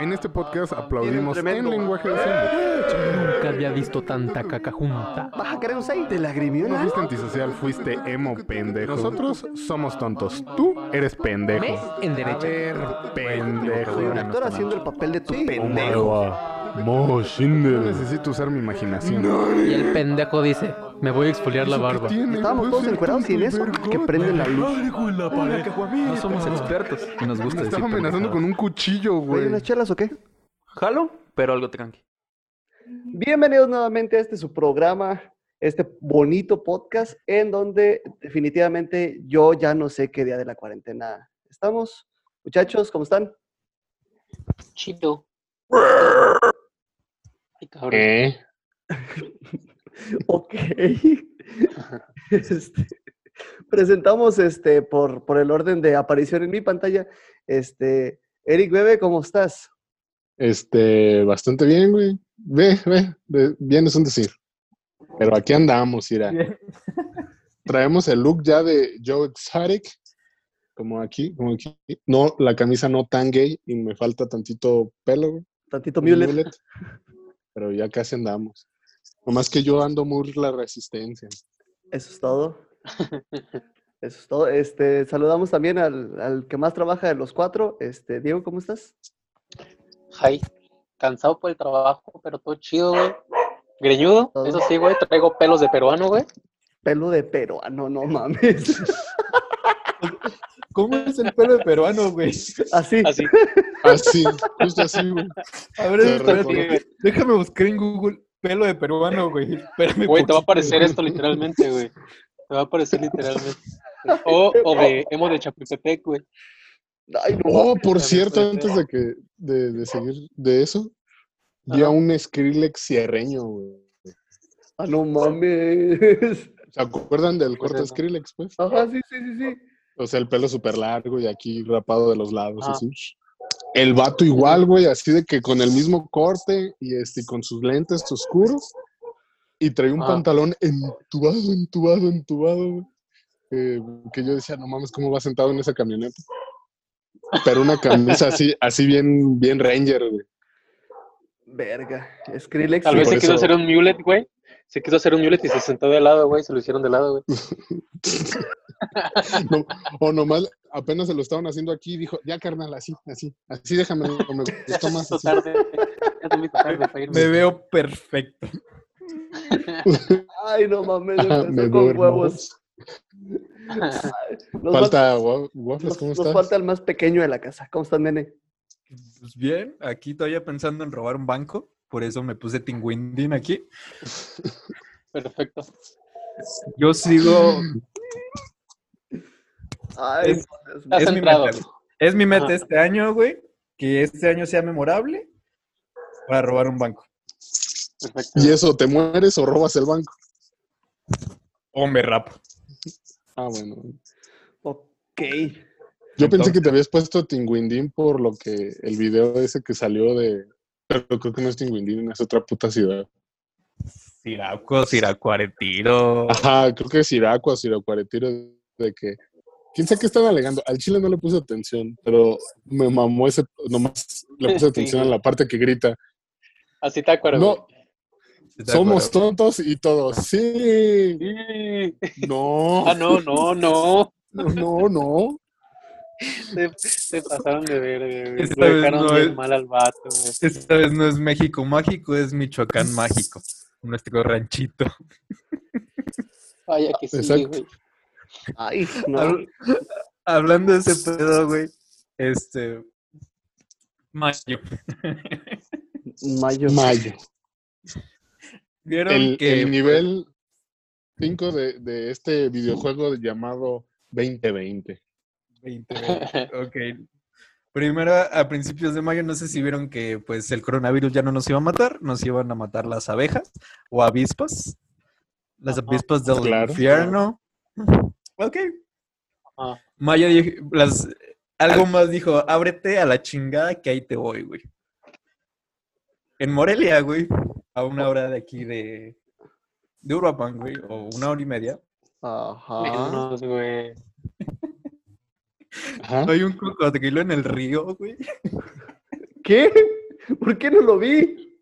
En este podcast aplaudimos en lenguaje de señas. Nunca había visto tanta caca junta. ¿Vas a querer un 6? ¿Te No lagrimió fuiste antisocial, fuiste emo pendejo. Nosotros somos tontos. Tú eres pendejo. En A derecha. ver, pendejo. Soy un actor haciendo el papel de tu pendejo. No necesito usar mi imaginación. Y el pendejo dice, me voy a exfoliar la barba. Estábamos todos encuerados y en eso que prenden la luz. No somos expertos y nos gusta Me decir estaba amenazando con un cuchillo, ¿Hay güey. unas chelas o qué? Jalo, pero algo tranqui. Bienvenidos nuevamente a este su programa, este bonito podcast en donde definitivamente yo ya no sé qué día de la cuarentena estamos. Muchachos, ¿cómo están? Chido. Cabrón. ¿Eh? Ok. Este, presentamos este por, por el orden de aparición en mi pantalla. Este, Eric Bebe, ¿cómo estás? Este, bastante bien, güey. Ve, ve, bien es un decir. Pero aquí andamos, Ira. Traemos el look ya de Joe Exotic, como aquí, como aquí. No, la camisa no tan gay y me falta tantito pelo, güey. Tantito mullet, Pero ya casi andamos. Nomás que yo ando muy la resistencia. Eso es todo. Eso es todo. Este, saludamos también al, al que más trabaja de los cuatro. Este, Diego, ¿cómo estás? Jai. Cansado por el trabajo, pero todo chido, güey. Greñudo, Todo. eso sí, güey. Traigo pelos de peruano, güey. Pelo de peruano, no mames. ¿Cómo es el pelo de peruano, güey? Así. Así. Así, justo así, güey. A ver, Te espérate, déjame buscar en Google pelo de peruano, güey. Espérame. Güey, te va a aparecer güey. esto literalmente, güey. Te va a aparecer literalmente. O, o de emo de Chapultepec, güey. Ay, no. Oh, por cierto, antes de que de, de seguir de eso, vi a un Skrillex cierreño, güey. Ah, no mames. ¿Se acuerdan del Pues corte. Skrillex, pues? Ajá, sí, sí, sí, sí. O sea, el pelo súper largo y aquí rapado de los lados, Ah. así. El vato igual, güey, así de que con el mismo corte y este, con sus lentes oscuros. Y traía un Ah. pantalón entubado, entubado, entubado, güey. Eh, que yo decía, no mames, ¿cómo va sentado en esa camioneta? Pero una camisa así, así bien, bien ranger, güey. Verga. Skrillex. Tal vez se quiso eso- hacer un mulet, güey. Se quiso hacer un mulet y se sentó de lado, güey. Se lo hicieron de lado, güey. No, o nomás apenas se lo estaban haciendo aquí y dijo, ya carnal, así, así, así déjame, me gustó más. Así". tarde. Tarde para irme. Me veo perfecto. Ay, no mames. Me con huevos. Nos Falta Waffles, ¿cómo nos estás? falta el más pequeño de la casa. ¿Cómo están, nene? Pues bien, aquí todavía pensando en robar un banco. Por eso me puse Tinguindín aquí. Perfecto. Yo sigo. Ay, Es- mi meta. Es mi meta Ajá. este año, güey. Que este año sea memorable para robar un banco. Perfecto. ¿Y eso, te mueres o robas el banco? O me rapo. Ah, bueno. ok. Yo pensé que te habías puesto Tinguindín por lo que el video ese que salió de... Pero creo que no es Tinguindín, es otra puta ciudad. Siraco, Siracuaretiro. Ajá, creo que es Siracua, Siracuaretiro, de que... ¿Quién sabe qué están alegando? Al chile no le puse atención, pero me mamó ese... Nomás le puse Sí. atención a la parte que grita. Así te acuerdas. No, ¿Te somos tontos y todos. Sí. Sí. No. Ah, no, no, no. No, no. Se, se pasaron de ver, güey. Esta Lo vez dejaron no es- mal al vato, güey. Esta vez no es México mágico, es Michoacán mágico. Nuestro ranchito. Vaya que sí, Exacto. güey. Ay, no. Habl- Hablando de ese pedo, güey. Este. Mayo. Mayo. Mayo. Vieron El, que. el nivel 5 de, de este videojuego llamado 2020. 20, ok. Primero, a principios de mayo, no sé si vieron que pues el coronavirus ya no nos iba a matar, nos iban a matar las abejas o avispas. Las avispas del Claro. infierno. Ok. Ajá. Maya dijo, las, algo más dijo, ábrete a la chingada que ahí te voy, güey. En Morelia, güey, a una hora de aquí de, de Uruapan, güey, o una hora y media. Ajá. Menos, güey. Ajá. Hay un cocodrilo en el río, güey. ¿Qué? ¿Por qué no lo vi?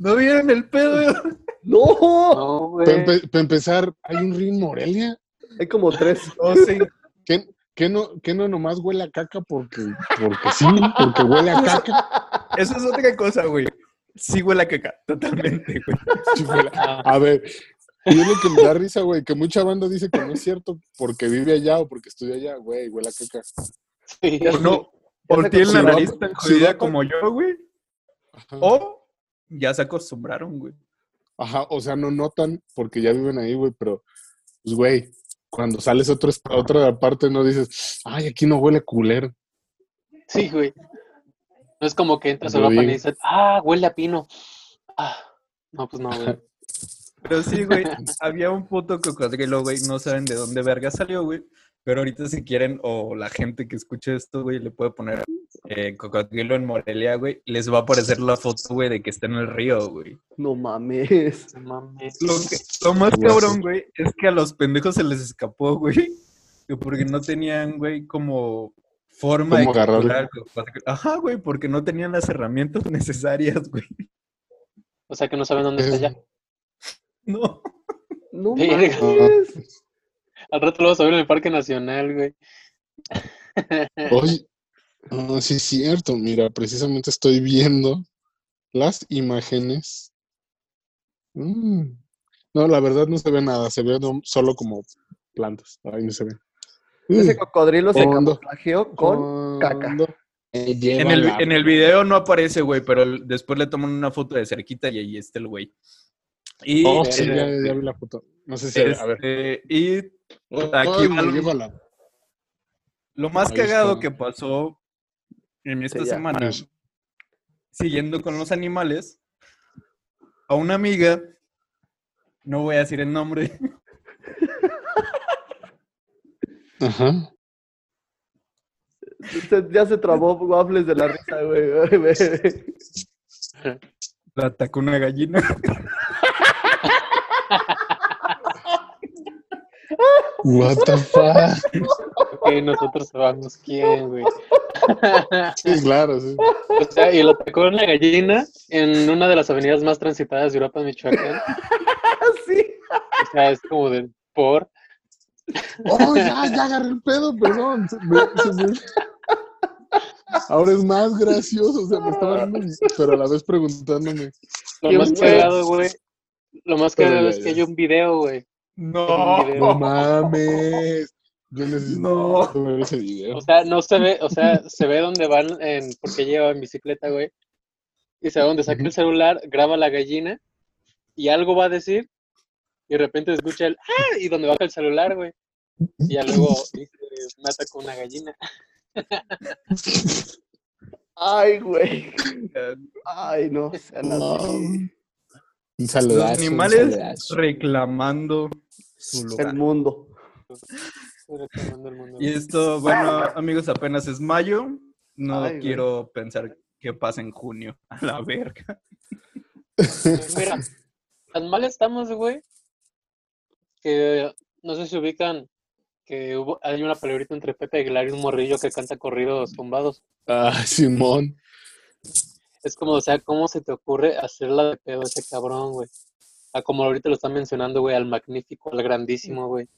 ¿No vieron el pedo? ¡No! No, güey. Para empe- para empezar, hay un río en Morelia. Hay como tres. No, sí. ¿Qué, qué no, qué no nomás huele a caca porque, porque sí? Porque huele a caca. Eso es otra cosa, güey. Sí huele a caca, totalmente, güey. Sí huele a- A ver, y es lo que me da risa, güey, que mucha banda dice que no es cierto porque vive allá o porque estudia allá, güey, huele a caca. sí. O no, Ya o se tienen la nariz tan jodida como yo, güey. Ajá. O ya se acostumbraron, güey. Ajá, o sea, no notan porque ya viven ahí, güey, pero, pues, güey, cuando sales a otro, est- a otra parte no dices, ay, aquí no huele culero. Sí, güey. No es como que entras a Europa y dices, ah, huele a pino. Ah, no, pues no, güey. Pero sí, güey, había un puto cocodrilo, güey, no saben de dónde verga salió, güey. Pero ahorita si quieren, o la gente que escuche esto, güey, le puede poner eh, cocodrilo en Morelia, güey. Les va a aparecer la foto, güey, de que está en el río, güey. No mames. No mames. Lo, que- lo más cabrón, güey, es que a los pendejos se les escapó, güey. que Porque no tenían, güey, como forma ¿Cómo de capturar. Ajá, güey, porque no tenían las herramientas necesarias, güey. O sea que no saben dónde está Es- ya. No. No mames. Al rato lo vas a ver en el Parque Nacional, güey. Oye, ah, sí es cierto, mira, precisamente estoy viendo las imágenes. Mm. No, la verdad no se ve nada, se ve solo como plantas, ahí no se ve. Ese Mm. cocodrilo se camuflajeó con caca. En el, en el video no aparece, güey, pero después le toman una foto de cerquita y ahí está el güey. Y, Oh, sí, este, ya, ya vi la foto. No sé si, a ver. este, y aquí Ay, va me lo- más Ahí cagado está. que pasó en esta Sí, semana, siguiendo con los animales, a una amiga, no voy a decir el nombre, Ajá. Se- ya se trabó waffles de la risa, güey. la atacó una gallina. What the fuck. Ok, nosotros sabemos quién, güey. Sí, claro, sí. O sea, y lo atacó una gallina en una de las avenidas más transitadas de Europa, Michoacán. sí. O sea, es como de por. Oh, ya, ya agarré el pedo, perdón. Se me- se me- Ahora es más gracioso, o sea, me estaba riendo, pero a la vez preguntándome. Lo más cagado, güey. Lo más cagado es que hay un video, güey. No. No mames. Yo necesito No. ver ese video. O sea, no se ve, o sea, se ve dónde van en, porque lleva en bicicleta, güey. Y se ve dónde saca el celular, graba la gallina y algo va a decir. Y de repente escucha el ¡ah! y donde baja el celular, güey. Y ya luego dice, me atacó una gallina. Ay, güey. Ay, no. No. Un Los saludazo. un animales saludazo. reclamando su lugar. El mundo. Estoy reclamando el mundo. Y esto, bueno, amigos, apenas es mayo. No Ay, güey. quiero pensar qué pasa en junio. A la verga. Mira, tan mal estamos, güey, que no sé si ubican que hubo, hay una palabrita entre Pepe Aguilar y un morrillo que canta corridos tumbados. Ah, Simón. Es como, o sea, ¿cómo se te ocurre hacerla de pedo a ese cabrón, güey? A como ahorita lo están mencionando, güey, al magnífico, al grandísimo, güey.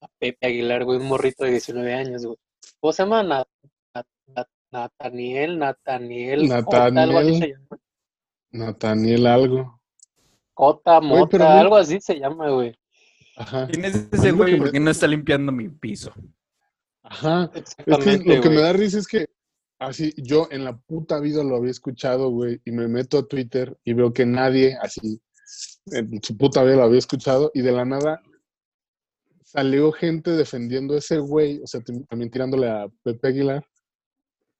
A Pepe Aguilar, güey, un morrito de 19 años, güey. ¿Cómo se llama? Na- Na- Na- Nataniel, Nataniel, Cota, algo se llama. Nathaniel algo. Cota, Mota, pero algo así se llama, güey. Ajá. ¿Quién es Es ese güey? me- ¿Por qué no está limpiando mi piso? Ajá. Es que Exactamente, lo que me da risa es que así yo en la puta vida lo había escuchado, güey, y me meto a Twitter y veo que nadie así en su puta vida lo había escuchado y de la nada salió gente defendiendo a ese güey, o sea, también tirándole a Pepe Aguilar,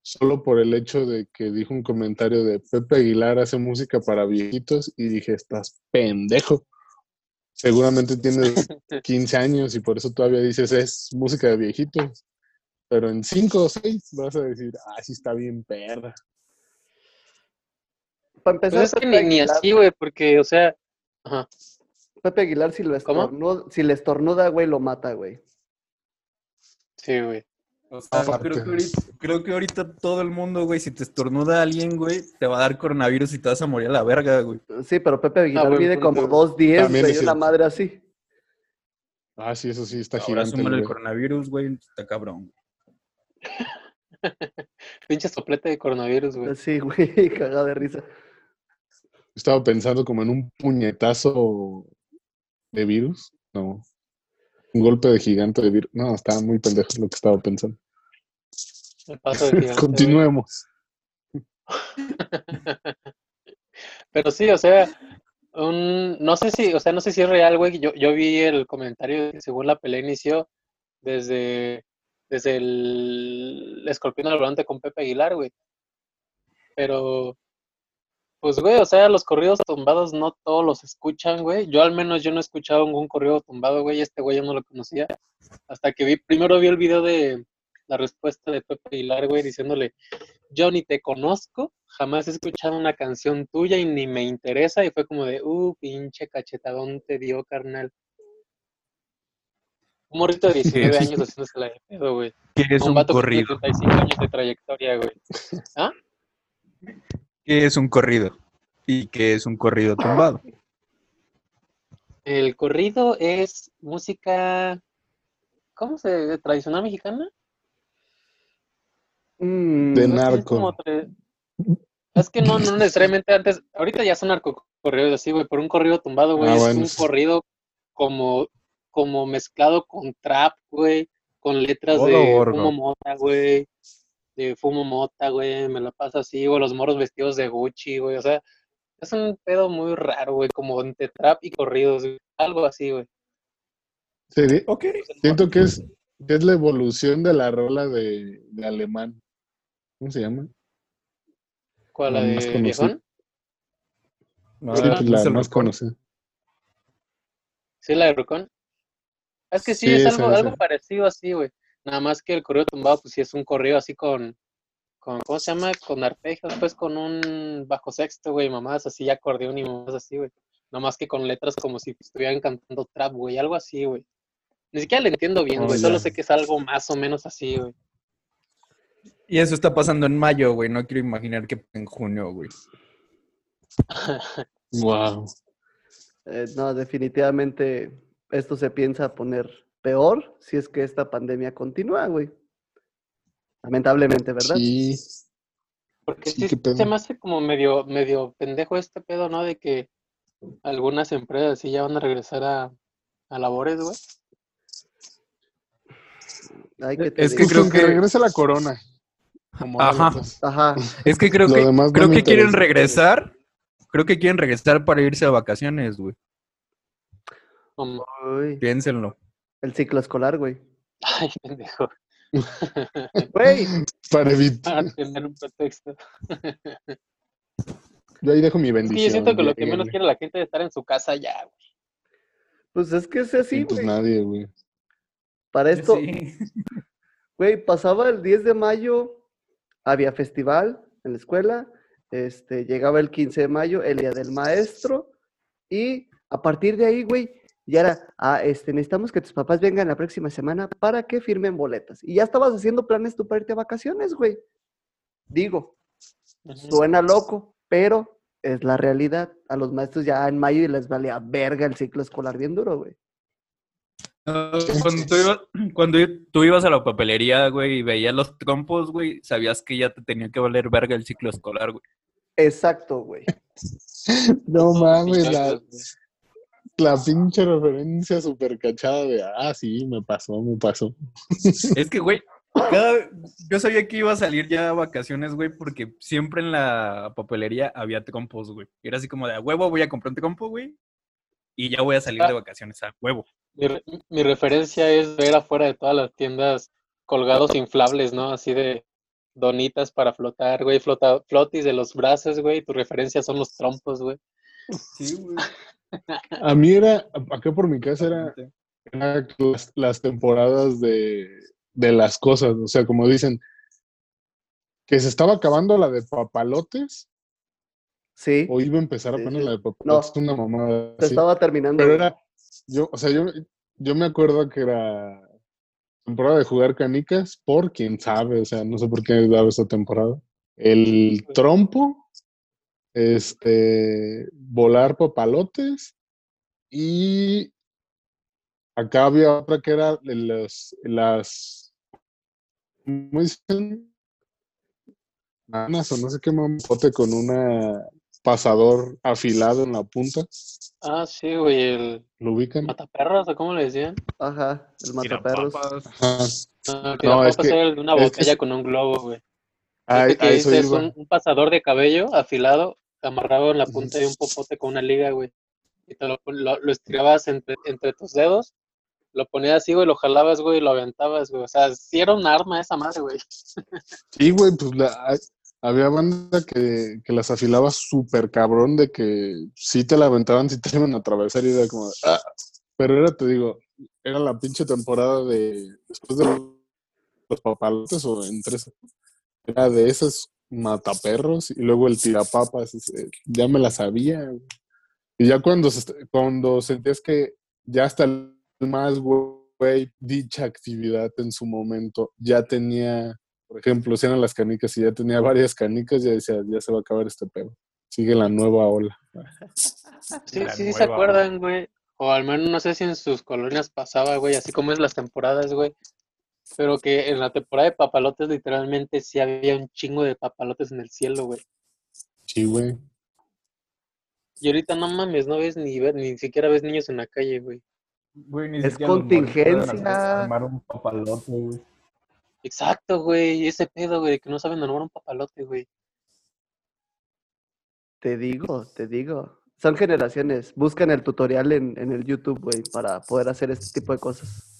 solo por el hecho de que dijo un comentario de Pepe Aguilar hace música para viejitos y dije, estás pendejo. Seguramente tienes 15 años y por eso todavía dices es música de viejitos. Pero en 5 o 6 vas a decir, ah, sí está bien perra. Para empezar, Pues es que ni, así, güey, porque, o sea, ajá. Pepe Aguilar, si, lo estornuda, si le estornuda, güey, lo mata, güey. Sí, güey. O sea, Aparte. creo que, ahorita, creo que ahorita todo el mundo, güey, si te estornuda alguien, güey, te va a dar coronavirus y te vas a morir a la verga, güey. Sí, pero Pepe Aguilar buen mide punto. como 2.10, También güey, es una cierto. madre así. Ah, sí, eso sí, está Ahora gigante. súmale el güey. coronavirus, güey, está cabrón. Pinche soplete de coronavirus, güey. Sí, güey, cagada de risa. Estaba pensando como en un puñetazo de virus. No. Un golpe de gigante de virus. No, estaba muy pendejo lo que estaba pensando. El paso de gigante. Continuemos. Pero sí, o sea, un, no sé si, o sea, no sé si es real, güey. Yo, yo vi el comentario de que según la pelea inició desde, desde el escorpión al volante con Pepe Aguilar, güey. Pero, pues, güey, o sea, los corridos tumbados no todos los escuchan, güey. Yo al menos yo no he escuchado ningún corrido tumbado, güey. Este güey yo no lo conocía. Hasta que vi, primero vi el video de la respuesta de Pepe Aguilar, güey, diciéndole, yo ni te conozco, jamás he escuchado una canción tuya y ni me interesa. Y fue como de, uh, pinche cachetadón te dio, carnal. Un morrito de 19 años haciéndose la de pedo, güey. ¿Qué es Un un vato que tiene corrido? 35 años de trayectoria, güey. ¿Qué es un corrido? ¿Y qué es un corrido tumbado? El corrido es música, ¿cómo se? ¿Tradicional mexicana? Mm, De No sé, es narco. Es que no, no necesariamente antes, ahorita ya son narcocorridos así, güey, pero un corrido tumbado, güey, Ah, es bueno, un corrido como, como mezclado con trap, güey, con letras Todo de fumo mota, güey, de fumo mota, güey, me la pasa así, güey, los morros vestidos de Gucci, güey, o sea, es un pedo muy raro, güey, como entre trap y corridos, güey, algo así, güey. Sí, Ok. siento que es, que es la evolución de la rola de, de alemán. ¿Cómo se llama? ¿Cuál, la La más de conocida. Viejón? No, Sí, Ah, pues ¿no la es el más conocida. ¿Sí, la de Rucón? Es que sí, Sí, es algo, algo parecido así, güey. Nada más que el corrido tumbado, pues sí es un corrido así con, con ¿cómo se llama? Con arpegios, pues con un bajo sexto, güey, mamás así, acordeón y mamás así, güey. Nada más que con letras como si estuvieran cantando trap, güey, algo así, güey. Ni siquiera le entiendo bien, Oh, güey, solo sé que es algo más o menos así, güey. Y eso está pasando en mayo, güey. No quiero imaginar que en junio, güey. Wow. Eh, no, definitivamente esto se piensa poner peor si es que esta pandemia continúa, güey. Lamentablemente, ¿verdad? Sí. Porque Sí, sí, se me hace como medio, medio pendejo este pedo, ¿no? De que algunas empresas sí ya van a regresar a, a labores, güey. Ay, ¿qué te Es que creo Justo que- regrese la corona. Como Ajá. aletas. Ajá. Es que creo Lo que, no creo que quieren regresar. Creo que quieren regresar para irse de vacaciones, güey. Uy, Piénsenlo. el ciclo escolar, güey. ay, pendejo. Güey, Para evitar. Para tener un pretexto. Yo ahí dejo mi bendición. yo siento que lo que menos quiere la gente es estar en su casa ya, güey. pues es que es así, Sí, pues güey. nadie, güey. Para esto, Sí. güey, pasaba el 10 de mayo, había festival en la escuela, este, llegaba el 15 de mayo, el día del maestro, y a partir de ahí, güey, ya era, ah, este, necesitamos que tus papás vengan la próxima semana para que firmen boletas. Y ya estabas haciendo planes tú para irte a vacaciones, güey. Digo, suena loco, pero es la realidad. A los maestros ya en mayo les valía verga el ciclo escolar bien duro, güey. Cuando, tú ibas, cuando tú ibas a la papelería, güey, y veías los trompos, güey, sabías que ya te tenía que valer verga el ciclo escolar, güey. Exacto, güey. No mames, la, güey. La pinche referencia súper cachada de, ah, sí, me pasó, me pasó. Es que, güey, cada- yo sabía que iba a salir ya a vacaciones, güey, porque siempre en la papelería había trompos, güey. Era así como de, a huevo, voy a comprar un trompo, güey, y ya voy a salir de vacaciones, a huevo. Mi, re- mi referencia es ver afuera de todas las tiendas colgados inflables, ¿no? Así de donitas para flotar, güey, flota, flotis de los brazos, güey. Tu referencia son los trompos, güey. Sí, güey. A mí era, acá por mi casa era, era las, las temporadas de, de las cosas, o sea, como dicen, que se estaba acabando la de papalotes Sí, o iba a empezar apenas sí. la de papalotes, una mamada se así. estaba terminando. Pero era, yo, o sea, yo, yo me acuerdo que era temporada de jugar canicas, por quién sabe, o sea, no sé por qué daba esta temporada. El trompo, este, volar papalotes y acá había otra que era de los, las, ¿cómo dicen? Manas o no sé qué mamote con una pasador afilado en la punta. Ah, sí, güey, el ¿Lo ubican? mataperros, ¿o cómo le decían? Ajá, el mataperros. Ajá. No, es que- de una es que botella con un globo, güey. A, Este que dices, un, un pasador de cabello afilado, amarrado en la punta de un popote con una liga, güey. Y te lo, lo, lo estirabas entre, entre tus dedos, lo ponías así, güey, lo jalabas, güey, y lo aventabas, güey. O sea, sí era un arma esa madre, güey. Sí, güey, pues la- había banda que, que las afilaba súper cabrón de que sí te la aventaban, sí te iban a atravesar y era como, ah, pero era, te digo, era la pinche temporada de, después de los papalotes o entre esas, era de esos mataperros y luego el tirapapas, ese, ya me la sabía. Y ya cuando, se- cuando sentías que ya hasta el más güey, dicha actividad en su momento ya tenía por ejemplo, si eran las canicas y ya tenía varias canicas, ya decía, ya se va a acabar este pedo. Sigue la nueva ola. Sí, La sí, se acuerdan, güey. O al menos no sé si en sus colonias pasaba, güey, así como es las temporadas, güey. Pero que en la temporada de papalotes, literalmente, sí había un chingo de papalotes en el cielo, güey. Sí, güey. Y ahorita no mames, no ves ni ver, ni siquiera ves niños en la calle, güey. Güey, ni Es contingencia. Armar un papalote, güey. Exacto, güey, ese pedo, güey, que no saben armar un papalote, güey. Te digo, te digo. Son generaciones. Buscan el tutorial en, en el YouTube, güey, para poder hacer este tipo de cosas.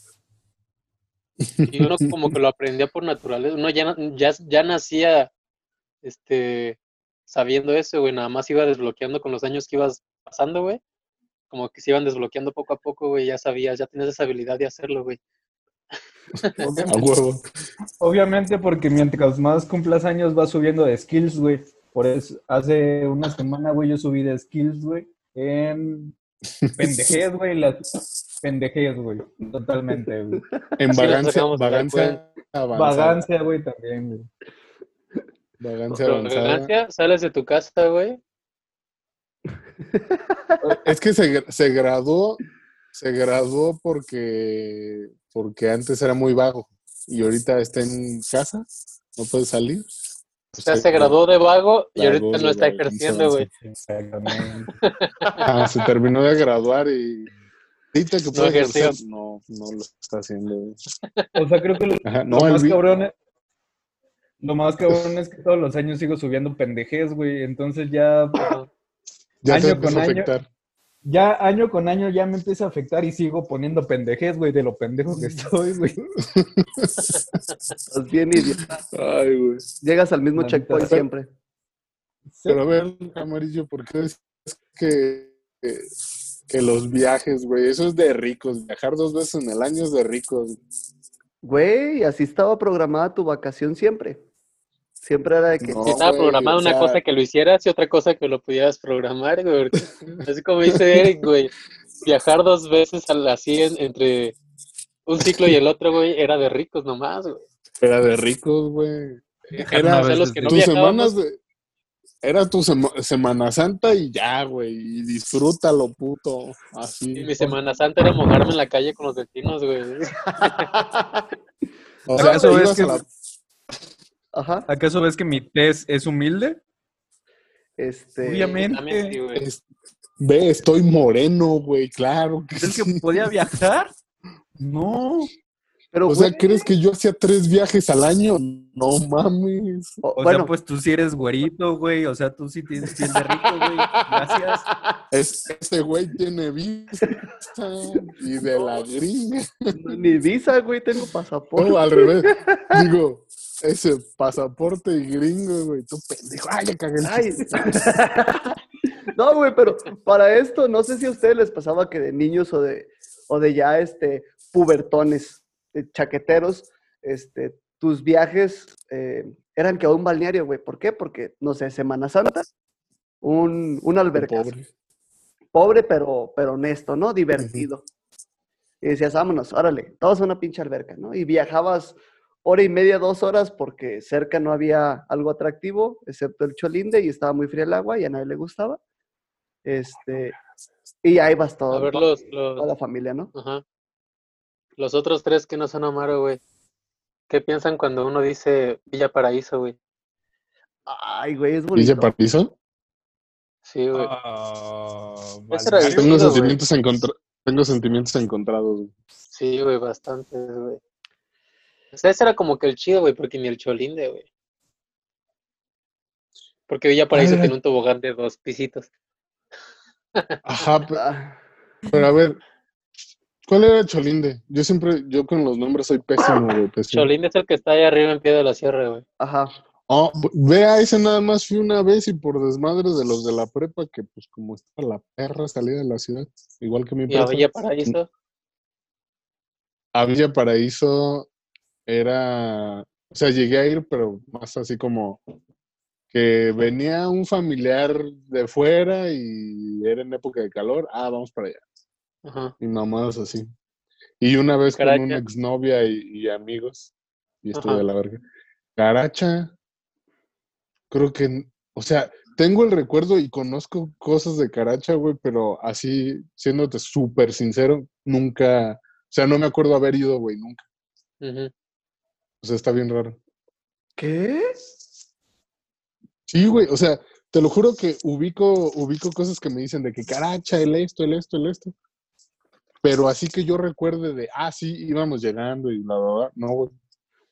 Y uno como que lo aprendía por naturaleza. Uno ya, ya, ya nacía, este, sabiendo eso, güey. Nada más iba desbloqueando con los años que ibas pasando, güey. Como que se iban desbloqueando poco a poco, güey. Ya sabías, ya tenías esa habilidad de hacerlo, güey. A huevo. Obviamente porque mientras más cumplas años vas subiendo de skills, güey. Por eso, hace una semana, güey, yo subí de skills, güey, en pendejez, güey, las pendejez, güey, totalmente, güey. En vagancia, vagancia avanzada. Vagancia, güey, también, güey. Vagancia Pero avanzada. ganancia, sales de tu casa, güey. Es que se, se graduó, se graduó porque, porque antes era muy vago y ahorita está en casa, no puede salir. O sea, se graduó de vago y Vago ahorita no está ejerciendo, güey. Exactamente. Ah, se terminó de graduar y ahorita que No puede ejerció. ejercer, no, no lo está haciendo. güey. O sea, creo que lo, Ajá, no, más vi- cabrón es, lo más cabrón es que todos los años sigo subiendo pendejez, güey. Entonces ya, ya te año empezó con a año. afectar. Ya año con año ya me empieza a afectar y sigo poniendo pendejez, güey, de lo pendejo que estoy, güey. Estás bien idiota. Ay, güey. Llegas al mismo checkpoint siempre. Pero a ver, Amarillo, ¿por qué es que, que, que los viajes, güey, eso es de ricos? Viajar dos veces en el año es de ricos. Güey, así estaba programada tu vacación siempre. Siempre era de que No, estaba programada o una sea- cosa que lo hicieras y otra cosa que lo pudieras programar, güey. Así como dice Eric, güey. Viajar dos veces al- así en- entre un ciclo y el otro, güey, era de ricos nomás, güey. Era de ricos, güey. Era o sea, los que no tus semanas de... Era tu sema- Semana Santa y ya, güey. Y disfrútalo, puto. Así. Y mi Semana Santa era mojarme en la calle con los vecinos, güey. O ¿Acaso te ves ibas que- la- Ajá. ¿Acaso ves que mi test es humilde? Este. Obviamente. También sí, es- Ve, estoy moreno, güey. Claro que ¿Crees sí. que podía viajar? No. Pero, O sea, güey, ¿crees que yo hacía tres viajes al año? No mames. o- O bueno, sea, pues tú sí eres güerito, güey. O sea, tú sí tienes piel de rico, güey. Gracias. Es, ese güey tiene vista y de la gringa. ni visa, güey, tengo pasaporte. No, al revés. Digo, ese pasaporte gringo, güey. Tú pendejo. Ay, ya cagué Ay. No, güey, pero para esto, no sé si a ustedes les pasaba que de niños o de, o de ya este, pubertones, de chaqueteros, este, tus viajes eh, eran que a un balneario, güey. ¿Por qué? Porque, no sé, Semana Santa, un, un alberca. Pobre. Pobre, pero, pero honesto, ¿no? Divertido. Y decías, vámonos, órale, todos a una pinche alberca, ¿no? Y viajabas hora y media, dos horas, porque cerca no había algo atractivo, excepto el Cholinde, y estaba muy fría el agua y a nadie le gustaba. Este, y ahí vas todo, A ver toda- los, los, toda la familia, ¿no? Ajá. Los otros tres que no son Amaro, güey. ¿Qué piensan cuando uno dice Villa Paraíso, güey? Ay, güey, es ¿Villa bonito. Paraíso? Sí, güey. Balneario. Tengo sentimientos, encontra- tengo sentimientos encontrados. güey. Sí, güey, bastante, güey. O sea, ese era como que el chido, güey, porque ni el Cholinde, güey. Porque Villa Paraíso Ah. tiene un tobogán de dos pisitos. Ajá, pe- Ah, pero a ver, ¿cuál era Cholinde? Yo siempre, yo con los nombres soy pésimo, güey. pésimo. Cholinde es el que está ahí arriba en pie de la sierra, güey. ajá. Oh, ve a ese nada más fui una vez y por desmadres de los de la prepa, que pues como está la perra salida de la ciudad, igual que mi Y a prepa. Villa Paraíso. A Villa Paraíso era, o sea, llegué a ir, pero más así como que venía un familiar de fuera y era en época de calor, ah, vamos para allá. Ajá. Y mamadas así. Y una vez con una exnovia y, y amigos, y estuve de la verga. Caracha, creo que, o sea, tengo el recuerdo y conozco cosas de Caracha, güey, pero así, siéndote súper sincero, nunca, o sea, no me acuerdo haber ido, güey, nunca. ujú. O sea, está bien raro. ¿Qué? Sí, güey, o sea, te lo juro que ubico, ubico cosas que me dicen de que Caracha, el esto, el esto, el esto. Pero así que yo recuerde de, ah, sí, íbamos llegando y bla, bla, bla. No, güey.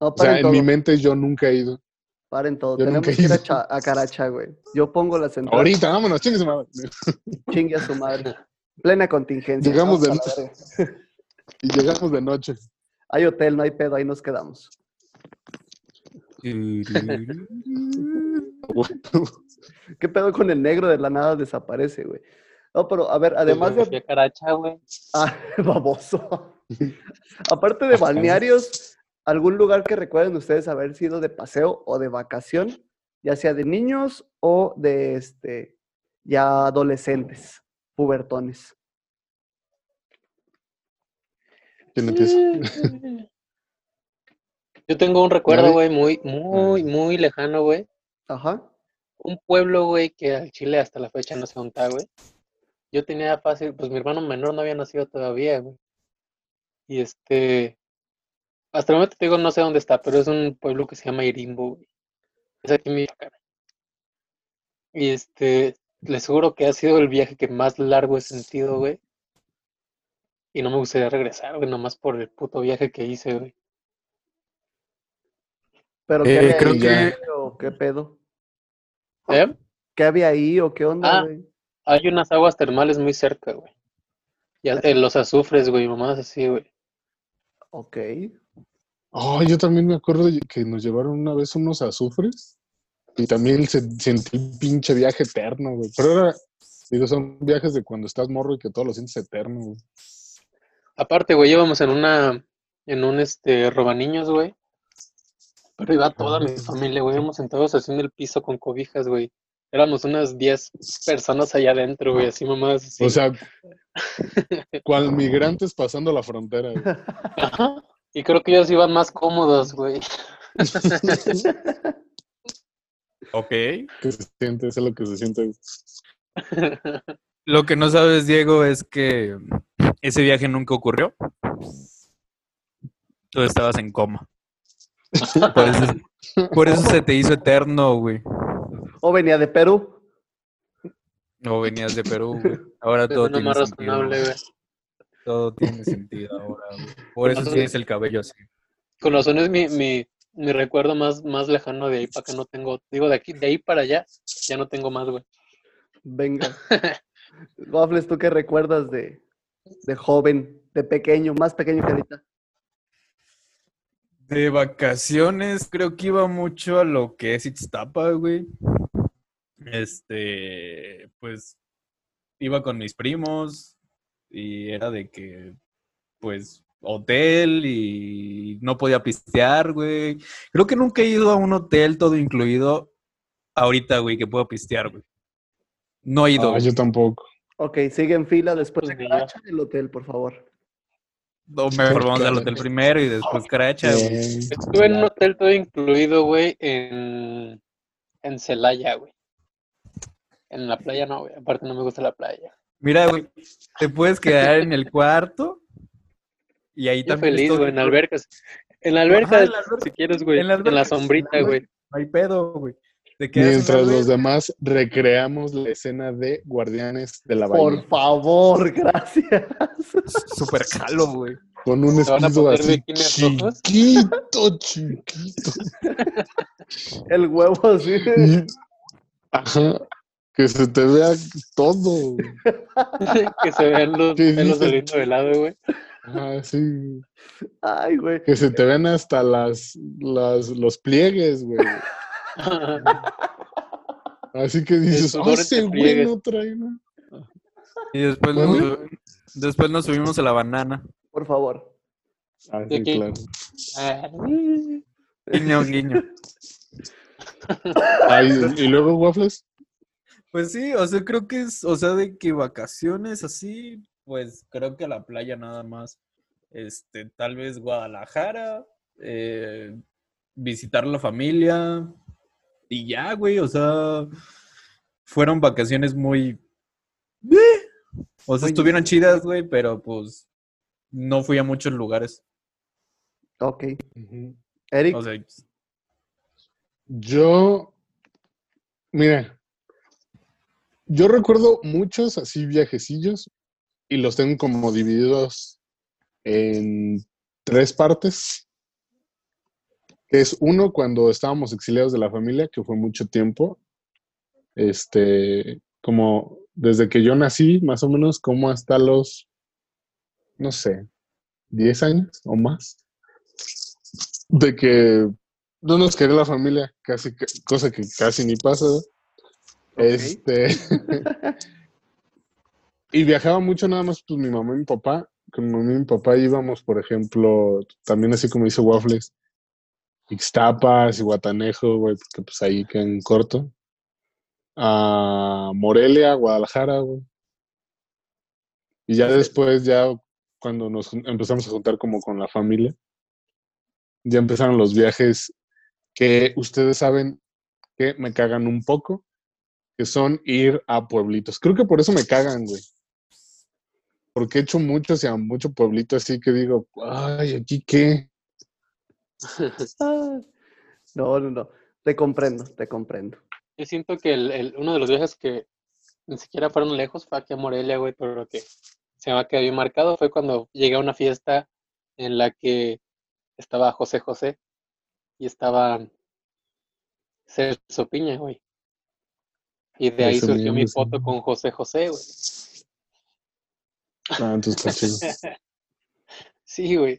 No, O sea, en todo. mi mente yo nunca he ido. Paren todo. yo Tenemos que ir a, Caracha, güey. Yo pongo las entradas. Ahorita, vámonos, chingue su madre. Chingue a su madre. Plena contingencia. Llegamos de- la verga. Y llegamos de noche. Hay hotel, no hay pedo, ahí nos quedamos. ¿Qué pedo con el negro de la nada desaparece, güey? No, pero a ver, además Pues, Fui de. a Caracha, güey. Ah, baboso. Aparte de balnearios, ¿algún lugar que recuerden ustedes haber sido de paseo o de vacación? Ya sea de niños o de este ya adolescentes, pubertones. ¿Quién empieza? Yo tengo un recuerdo, güey, muy, muy, muy lejano, güey. Ajá. Un pueblo, güey, que al Chile hasta la fecha no dónde está, güey. Yo tenía fácil, pues mi hermano menor no había nacido todavía, güey. Y este, hasta el momento te digo, no sé dónde está, pero es un pueblo que se llama Irimbo, güey. Es aquí en Michoacán. Y este, les juro que ha sido el viaje que más largo he sentido, güey. Y no me gustaría regresar, güey, nomás por el puto viaje que hice, güey. Pero ¿qué Eh, había creo ahí, que- o qué pedo? ¿Eh? ¿Qué había ahí o qué onda, Ah. güey? Hay unas aguas termales muy cerca, güey. Ya, eh, los azufres, güey, mamadas así, güey. Ok. Oh, yo también me acuerdo que nos llevaron una vez unos azufres. Y también se, sentí un pinche viaje eterno, güey. Pero era, digo, son viajes de cuando estás morro y que todo lo sientes eterno, güey. Aparte, güey, íbamos en una, en un, este, robaniños, güey. Pero iba toda mi familia, güey, íbamos sentados así en el piso con cobijas, güey. Éramos unas 10 personas allá adentro, güey, así mamadas así. O sea, cual migrantes pasando la frontera, güey. Ajá. Y creo que ellos iban más cómodos, güey. Ok. Que se siente, eso es lo que se siente. Lo que no sabes, Diego, es que ese viaje nunca ocurrió. Tú estabas en coma. Por eso, por eso se te hizo eterno, güey. ¿O venía de Perú? No venías de Perú, güey. Ahora todo tiene más sentido. razonable, güey. Todo tiene sentido ahora, güey. Por eso tienes el cabello así. Con razón es mi, mi, mi recuerdo más, más lejano de ahí para acá no tengo. Digo, de aquí, de ahí para allá, ya no tengo más, güey. Venga. Waffles, ¿tú qué recuerdas de, de joven, de pequeño, más pequeño que ahorita? De vacaciones, creo que iba mucho a lo que es Itztapa, güey. Este, pues, iba con mis primos y era de que, pues, hotel y no podía pistear, güey. Creo que nunca he ido a un hotel todo incluido ahorita, güey, que puedo pistear, güey. No he ido. Ah, yo tampoco. Ok, sigue en fila después de Pues ni yo. Caracha el hotel, por favor. O mejor vamos al hotel primero y después Caracha, güey. Estuve en un hotel todo incluido, güey, en, en Celaya, güey. En la playa no, güey. Aparte no me gusta la playa. Mira, güey, te puedes quedar en el cuarto y ahí Yo también. feliz, güey, en albercas. En la alberca, Ajá, en la alberca. si quieres, güey. En la En la sombrita, güey. güey. No hay pedo, güey. Mientras los demás recreamos la escena de Guardianes de la Por Bahía. favor, gracias. Súper jalo, güey. Con un ¿Se van a escudo así chiquito, chiquito. El huevo así. Y- Ajá. Que se te vea todo. que se vean los ¿Qué pelos saliendo de lado, güey. Ajá, sí. Ay, güey. Que se te vean hasta las, las los pliegues, güey. Así que dices, oh, ese güey pliegues". no trae nada". Y después, nos, después nos subimos a la banana. Por favor. Ah, ¿De sí, claro. Ah, Guiño, guiño. Ah, y, y luego waffles. Pues sí, o sea, creo que es, o sea, de que vacaciones así, pues creo que a la playa nada más. Este, tal vez Guadalajara, eh, visitar la familia y ya, güey, o sea, fueron vacaciones muy... eh, O sea, Muy- estuvieron chidas, güey, pero pues no fui a muchos lugares. Ok. Eric. O sea, Yo, mira, yo recuerdo muchos así viajecillos y los tengo como divididos en tres partes. Que es uno cuando estábamos exiliados de la familia, que fue mucho tiempo. Este, como desde que yo nací, más o menos, como hasta los, no sé, 10 años o más. De que no nos quería la familia, casi, cosa que casi ni pasa. Este. y viajaba mucho nada más, pues mi mamá y mi papá. Con mi mamá y mi papá íbamos, por ejemplo, también así como hizo Waffles, Ixtapas y Guatanejo, güey, porque pues ahí quedan corto. A Morelia, Guadalajara, güey. Y ya después, ya cuando nos empezamos a juntar como con la familia, ya empezaron los viajes que ustedes saben que me cagan un poco, que son ir a pueblitos. Creo que por eso me cagan, güey. Porque he hecho muchos y a mucho pueblito así que digo, ay, ¿aquí qué? Ah, No, no, no. Te comprendo, te comprendo. Yo siento que el, el- uno de los viajes que ni siquiera fueron lejos fue aquí a Morelia, güey, pero lo que se me ha quedado bien marcado fue cuando llegué a una fiesta en la que estaba José José y estaba Celso Piña, güey. Y de ahí Eso surgió mi sí. foto con José José, güey. Ah, entonces está chido. Sí, güey.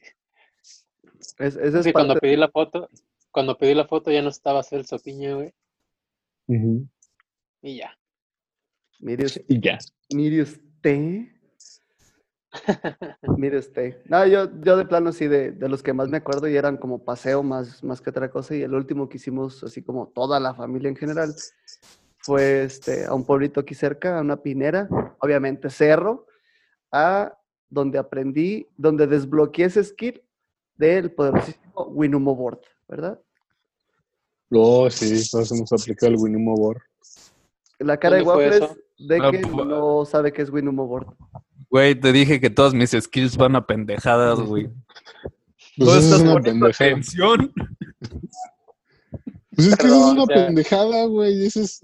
Es, ese es Sí, cuando pedí la foto, cuando pedí la foto ya no estaba Celso Piña, güey. Ujú. Y ya. Mire, Y ya. mire usted. Mire usted. No, yo, yo de plano sí, de, de los que más me acuerdo y eran como paseo más, más que otra cosa. Y el último que hicimos, así como toda la familia en general, fue este, a un pueblito aquí cerca, a una pinera, obviamente cerro, a donde aprendí, donde desbloqueé ese skill del poderosísimo Winumo Board, ¿verdad? Oh, sí, todos hemos aplicado el Winumo Board. La cara de ¿Dónde fue Waffles de Ah, que pu- no sabe qué es Winumo Board. güey, te dije que todas mis skills van a pendejadas, güey. Pues Tú eso es estás una poniendo pendejada. atención. Pues es que eso es una o sea- pendejada, güey. Eso es,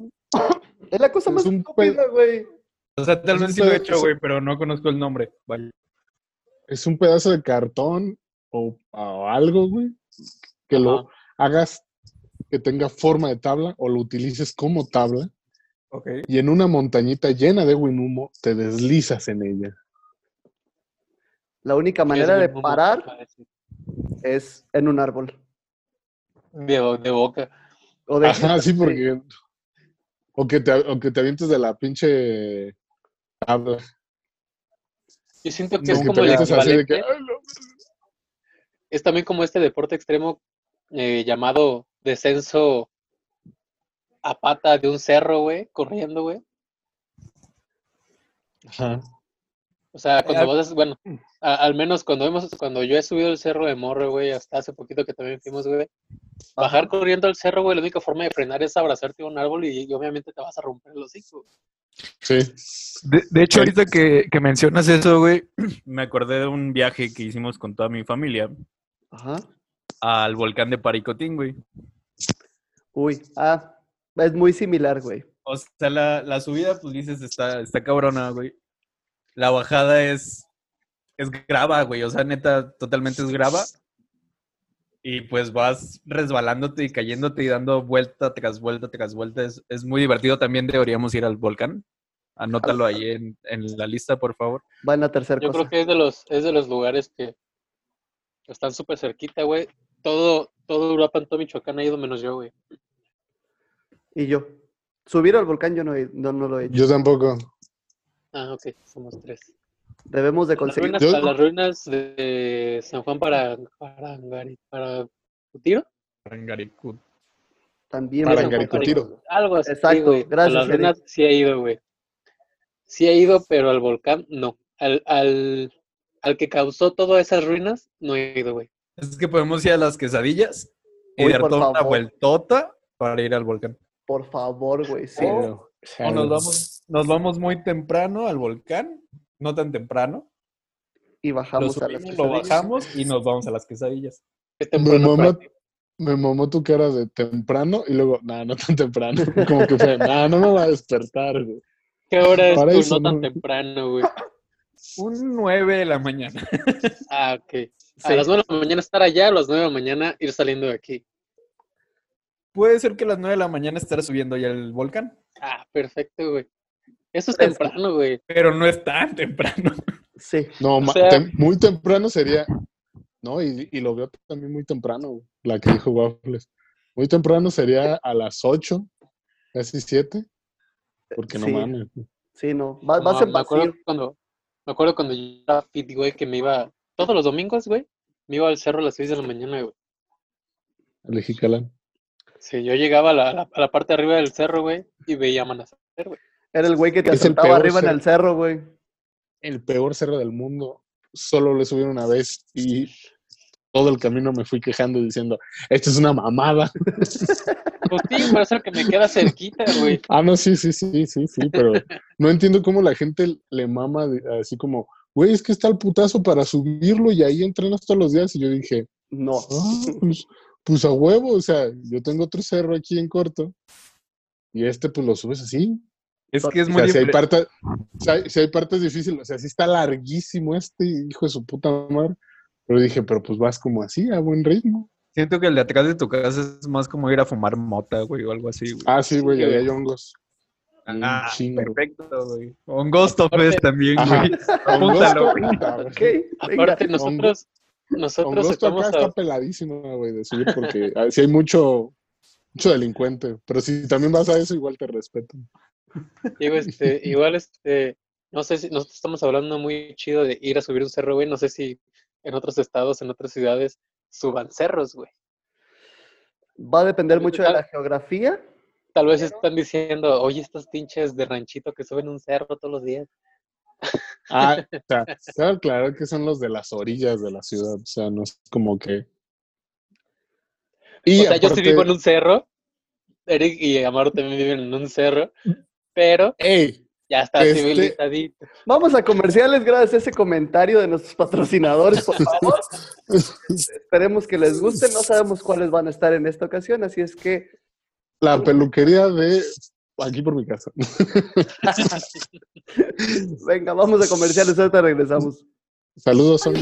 Es la cosa Es más un estúpida, güey. O sea, tal vez sí lo he hecho, güey, pero no conozco el nombre. Vale. es un pedazo de cartón o, o algo, güey, que lo hagas que tenga forma de tabla o lo utilices como tabla y en una montañita llena de Winumo te deslizas en ella. La única ¿Qué es manera de parar es en un árbol. De, bo- de boca. O de Ajá, sí, porque... O que, te, o que te avientes de la pinche tabla. Yo siento que O es que como te el avientes así de que... equivalente. "Ay, no". Es también como este deporte extremo eh, llamado descenso a pata de un cerro, güey, corriendo, güey. Ajá. O sea, cuando Ah. vas, bueno, a- al menos cuando hemos, cuando yo he subido el cerro de Morro, güey, hasta hace poquito que también fuimos, güey, bajar corriendo al cerro, güey, la única forma de frenar es abrazarte a un árbol y, y obviamente te vas a romper el hocico. Sí. De, de hecho, ahorita que, que mencionas eso, güey, me acordé de un viaje que hicimos con toda mi familia Ajá. al volcán de Paricotín, güey. Uy, ah, es muy similar, güey. O sea, la, la subida, pues dices, está, está cabrona, güey. La bajada es, es grava, güey. O sea, neta, totalmente es grava. Y pues vas resbalándote y cayéndote y dando vuelta tras vuelta tras vuelta. Es, es muy divertido. También deberíamos ir al volcán. Anótalo ahí en, en la lista, por favor. Va en la tercera Yo cosa. creo que es de los, es de los lugares que están súper cerquita, güey. Todo, todo Uruapan, todo Michoacán ha ido menos yo, güey. Y yo. Subir al volcán yo no, he- no, no lo he hecho. Yo tampoco. Ah, ok, somos tres. Debemos de Las conseguir. ruinas, Yo- a las ruinas de San Juan para, para, Angari- para Cutiro. Rangaricú. También. Para. Angaricutiro. Algo así, Exacto, güey. A gracias, las Eric. ruinas sí he ido, güey. Sí he ido, pero al volcán no. Al, al, al que causó todas esas ruinas no he ido, güey. Es que podemos ir a las quesadillas y Uy, dar por toda una favor. vueltota para ir al volcán. Por favor, güey, sí. Oh. O nos vamos, nos vamos muy temprano al volcán, no tan temprano. Y bajamos a las subimos, lo quesadillas. bajamos y nos vamos a las quesadillas. Me mamó, me mamó tu cara de temprano y luego, nah, no tan temprano. Como que fue, nah, no me va a despertar, güey. ¿Qué hora es Para tú? eso No tan no. temprano, güey. Un 9 de la mañana. Ah, ok. A Sí. las 9 de la mañana estar allá, a las 9 de la mañana ir saliendo de aquí. Puede ser que a las 9 de la mañana estará subiendo ya el volcán, Ah, perfecto, güey. Eso es Fresco. temprano, güey. pero no es tan temprano. Sí. No, ma- sea- tem- muy temprano sería. No, y, y lo veo también muy temprano, güey, la que dijo Waffles. Muy temprano sería a las 8, casi 7. Porque no Sí. mames. Sí, no. Va- Vas No, en me acuerdo vacío. cuando, me acuerdo cuando yo era fit, güey, que me iba todos los domingos, güey. Me iba al cerro a las 6 de la mañana, güey. El Jicalán. Sí, yo llegaba a la, a parte de arriba del cerro, güey, y veía amanecer, güey. Era el güey que te Es asaltaba arriba en el cerro, güey. El peor cerro del mundo. Solo le subí una vez y todo el camino me fui quejando diciendo, esto es una mamada. Pues sí, parece el que me queda cerquita, güey. Ah, no, sí, sí, sí, sí, sí, pero no entiendo cómo la gente le mama así como, güey, es que está el putazo para subirlo y ahí entrenas todos los días. Y yo dije, No. ah, pues, pues a huevo, o sea, yo tengo otro cerro aquí en corto y este pues lo subes así. Es que es O muy si hay, partes, si, hay, si hay partes difíciles, o sea, sí está larguísimo este hijo de su puta madre. Pero dije, pero pues vas como así, a buen ritmo. Siento que el de atrás de tu casa es más como ir a fumar mota, güey, o algo así, güey. Ah, sí, güey, ahí hay hongos. Ah, chingo. perfecto, güey. Ghost of Fest también, güey. Apúntalo. güey. Ok, venga. Aparte, nosotros, nosotros Hongosto acá está peladísimo, güey, de subir porque ah, sí hay mucho, mucho delincuente. Pero si también vas a eso, igual te respeto. digo, este, igual, este, no sé si, nosotros estamos hablando muy chido de ir a subir un cerro, güey, no sé si en otros estados, en otras ciudades, suban cerros, güey. Va a depender mucho de la geografía. Tal vez están diciendo, oye, estos pinches de ranchito que suben un cerro todos los días. Ah, o sea, claro, claro que son los de las orillas de la ciudad. O sea, no es como que. Y o sea, yo sí vivo en un cerro, Eric y Amaro también viven en un cerro, pero ¡Ey! Ya está Este- civilizadito. Vamos a comerciales gracias a ese comentario de nuestros patrocinadores, por favor. Esperemos que les guste. No sabemos cuáles van a estar en esta ocasión, así es que La peluquería de. Aquí por mi casa. venga, vamos a comerciales. Ahorita regresamos. Saludos, Sonia.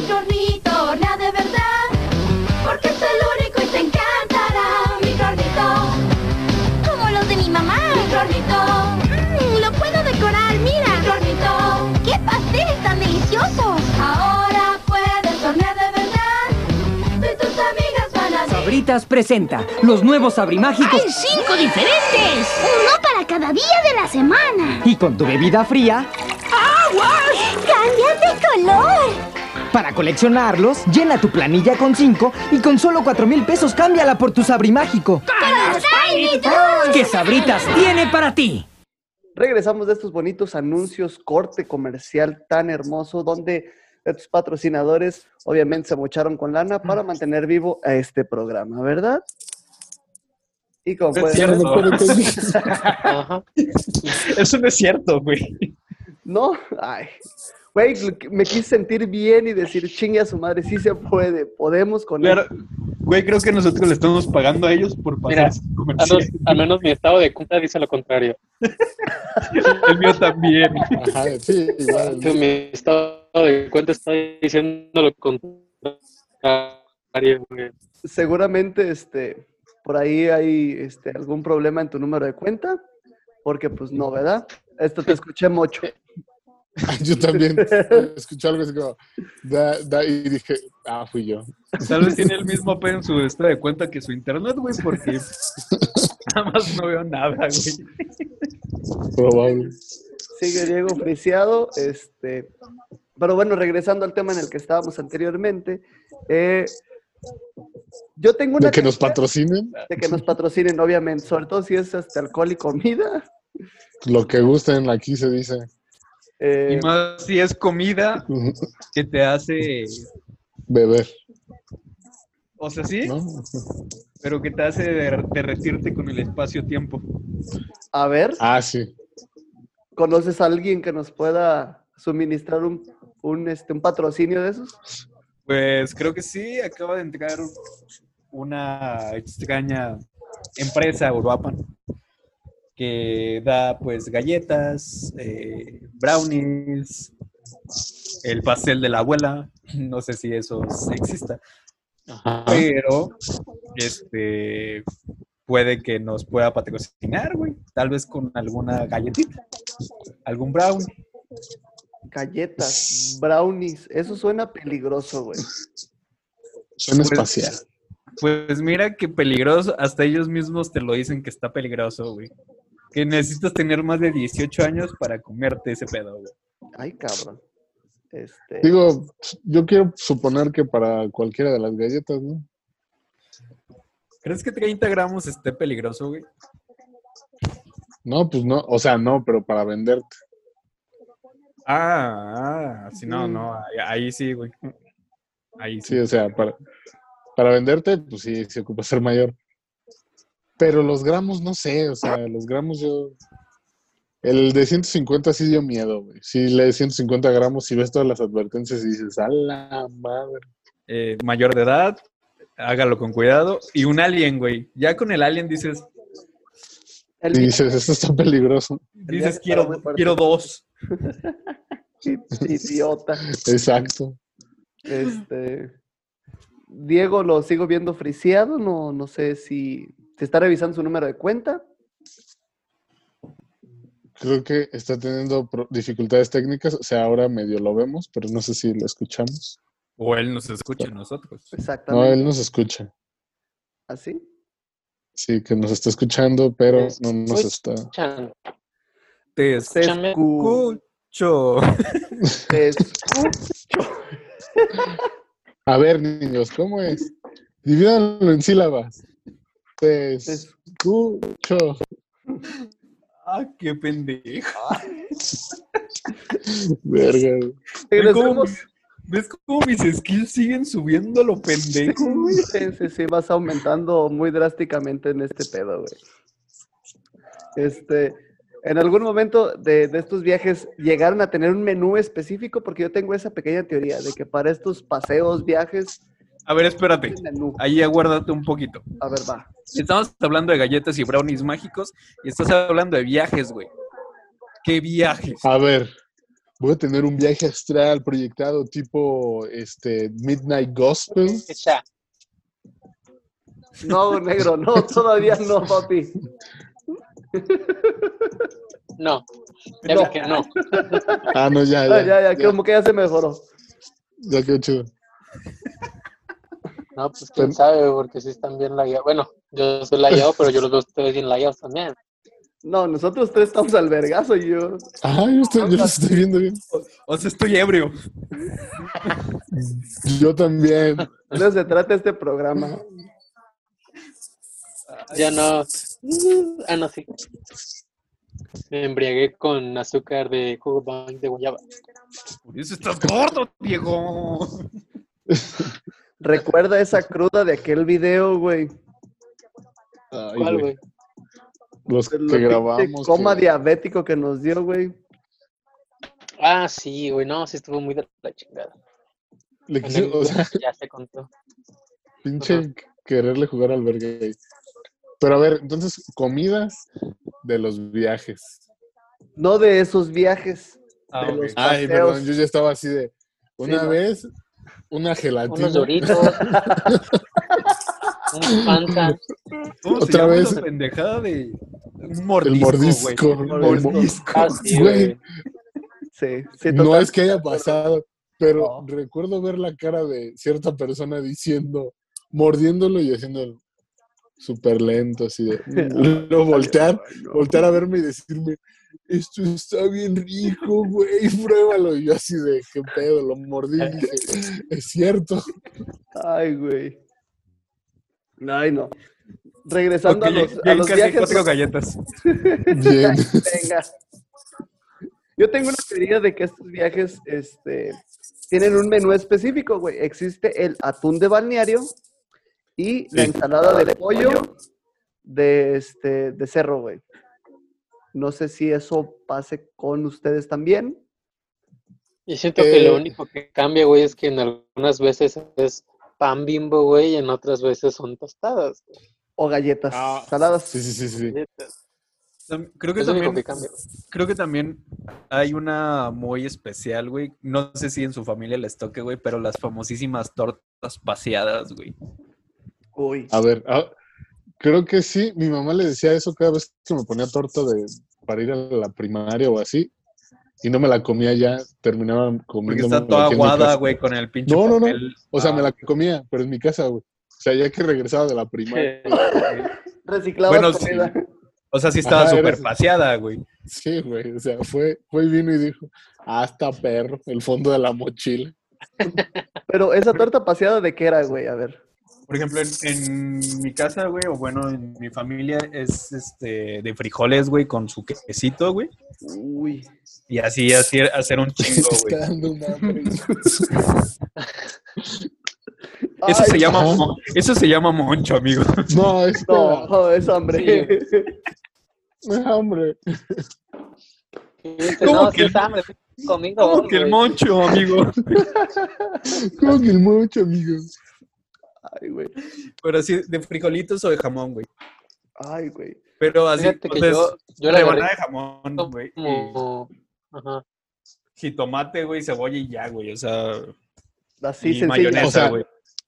Sabritas presenta los nuevos sabrimágicos ¡Hay cinco diferentes! Uno para cada día de la semana. y con tu bebida fría, ¡Cambian de color! para coleccionarlos, llena tu planilla con 5 y con solo 4 mil pesos cámbiala por tu sabrimágico. ¡Para Tiny! ¿Qué Sabritas tiene para ti? regresamos de estos bonitos anuncios, corte comercial tan hermoso, donde estos patrocinadores obviamente se mocharon con lana para mantener vivo a este programa, ¿verdad? Y como Es pueden. Ajá. Eso no es cierto, güey. no, ay, güey, me quise sentir bien y decir, chingue a su madre, sí se puede, podemos con Claro, él. güey, creo que nosotros le estamos pagando a ellos por Mira, pasar su Al comercial. menos, al menos mi estado de cuenta dice lo contrario. El mío también. Ajá, sí, igual. Mi estado de cuenta está diciendo lo contrario. güey. Seguramente, este, por ahí hay este, algún problema en tu número de cuenta, porque pues no, ¿verdad? Esto te escuché mucho. Yo también escuché algo así como, da, da, y dije, ah, fui yo. Tal vez tiene el mismo pedo en su estado de cuenta que su internet, güey, porque nada más no veo nada, güey. Probable. Sigue Diego Friciado. Este, pero bueno, regresando al tema en el que estábamos anteriormente, eh, yo tengo una De que nos patrocinen, de que nos patrocinen, obviamente, sobre todo si es este, alcohol y comida. lo que gusten, aquí se dice. Eh, Y más si es comida que te hace, Beber, o sea, sí, ¿no? pero que te hace der- derretirte con el espacio-tiempo. a ver, Ah, sí. ¿conoces a alguien que nos pueda suministrar un, un, este, un patrocinio de esos? Pues creo que sí, acaba de entregar una extraña empresa, Uruapan, que da pues galletas, eh, brownies, el pastel de la abuela, no sé si eso exista, Ajá. pero este puede que nos pueda patrocinar, güey, tal vez con alguna galletita, algún brownie. Galletas, brownies, eso suena peligroso, güey. Suena Pues- espacial. Pues mira qué peligroso, hasta ellos mismos te lo dicen que está peligroso, güey. Que necesitas tener más de 18 años para comerte ese pedo, güey. Ay, cabrón. Este, Digo, yo quiero suponer que para cualquiera de las galletas, ¿no? ¿Crees que 30 gramos esté peligroso, güey? No, pues no, o sea, no, pero para venderte. Ah, ah, sí, no, no, ahí, ahí sí, güey. Ahí sí. Sí, o sea, para, para venderte, pues sí, se ocupa ser mayor. Pero los gramos, no sé, o sea, los gramos yo... El de 150 sí dio miedo, güey. Sí, le de 150 gramos, si ves todas las advertencias y dices, a la madre. Eh, mayor de edad, hágalo con cuidado. Y un alien, güey. Ya con el alien dices, el dices, esto está peligroso. dices quiero, quiero dos. Idiota. Exacto. Este, Diego lo sigo viendo friseado, no, no sé si se está revisando su número de cuenta. Creo que está teniendo dificultades técnicas, o sea, ahora medio lo vemos, pero no sé si lo escuchamos. O él nos escucha a nosotros. No, Exactamente. él nos escucha. ¿Así? Sí, que nos está escuchando, pero no nos está. Te escúchame. escucho. te escucho. A ver, niños, ¿cómo es? Divídanlo en sílabas. Te escucho. Ah, qué pendejo. Verga. güey. Regresemos. ¿Ves cómo mis skills siguen subiendo a lo pendejo, güey? Sí, sí, sí, vas aumentando muy drásticamente en este pedo, güey. Este, en algún momento de, de estos viajes llegaron a tener un menú específico, porque yo tengo esa pequeña teoría de que para estos paseos, viajes, A ver, espérate. Ahí aguárdate un poquito. A ver, va. Estamos hablando de galletas y brownies mágicos y estás hablando de viajes, güey. ¿Qué viajes? A ver, voy a tener un viaje astral proyectado tipo este Midnight Gospel. No, negro, no, todavía no, papi. No, ya No. que no. Ah, no, ya, Ah, ya. ya, ya, ya, como que ya se mejoró. ya quedó chido. No, pues quién sabe, porque sí están bien lagueados. Bueno, yo soy lagueado, pero yo los veo ustedes bien lagueados también. No, nosotros tres estamos al vergazo y yo. Ajá, yo, estoy, yo los estoy viendo bien. O sea, estoy ebrio. Yo también. De eso se trata este programa. Ya no. Ah, no, sí. Me embriagué con azúcar de jugo de guayaba. Por eso estás gordo, Diego. Recuerda esa cruda de aquel video, güey. Ay, ¿Cuál, güey. Los Lo que pinche grabamos. coma que- diabético que nos dio, güey. Ah, sí, güey. No, sí estuvo muy de la chingada. le quise- o sea, Ya se contó. pinche quererle jugar al verga. Pero a ver, entonces, comidas de los viajes. No de esos viajes. Ah, de ok. los Ay, perdón, yo ya estaba así de. Una vez, una gelatina. Unos doritos. un Fanta. ¿Cómo se Otra vez- pendejada de un El mordisco, mordisco. güey? el mordisco. Ah, sí, Güey. Sí, sí, no es que haya pasado, pero No. recuerdo ver la cara de cierta persona diciendo, mordiéndolo y haciendo súper lento, así de. Luego voltear, voltear a verme y decirme, esto está bien rico, güey, pruébalo. Y yo así de, qué pedo, lo mordí y dije, es cierto. Ay, güey. Ay, no. Regresando a los, ya a los casi viajes. cuatro galletas. Bien. Venga. Yo tengo una teoría de que estos viajes este, tienen un menú específico, güey. Existe el atún de balneario y la ensalada de pollo de, este, de cerro, güey. No sé si eso pase con ustedes también. Y siento que lo Eh. único que cambia, güey, es que en algunas veces es pan bimbo, güey, y en otras veces son tostadas. güey. O galletas Ah, saladas. Sí, sí, sí, sí. Creo que Es también, que cambia. creo que también hay una muy especial, güey. No sé si en su familia les toque, güey, pero las famosísimas tortas paseadas, güey. Uy. A ver, ah, creo que sí, mi mamá le decía eso cada vez que me ponía torta de, para ir a la primaria o así, y no me la comía ya, terminaba Porque comiendo. está toda aguada, güey, con el pinche No, no, no. papel. O sea, me la Ah, comía, pero en mi casa, güey. O sea, ya que regresaba de la primaria. Reciclaba Bueno, comida. O sea, sí estaba súper paseada, güey. Sí, güey. O sea, fue, fue y vino y dijo, hasta perro, el fondo de la mochila. Pero esa torta paseada de qué era, güey, a ver. Por ejemplo, en, en mi casa, güey, o bueno, en mi familia es este de frijoles, güey, con su quesito, güey. Uy. Y así, así hacer un chingo, güey. está dando un hambre. Eso Ay, se llama eso se llama moncho, amigo. No, es No, no, es hambre. es hambre. Dice, ¿Cómo no, que sí el- es hambre, sí, conmigo. ¿Cómo que el güey". moncho, amigo? Como que el mucho, amigo. Ay, güey. Pero así, de frijolitos o de jamón, güey. Ay, güey. Pero así, Fíjate entonces, yo, yo la rebanada de jamón, güey. como... Ajá. Jitomate, güey, cebolla y ya, güey. O sea, Así y mayonesa, O sea, güey.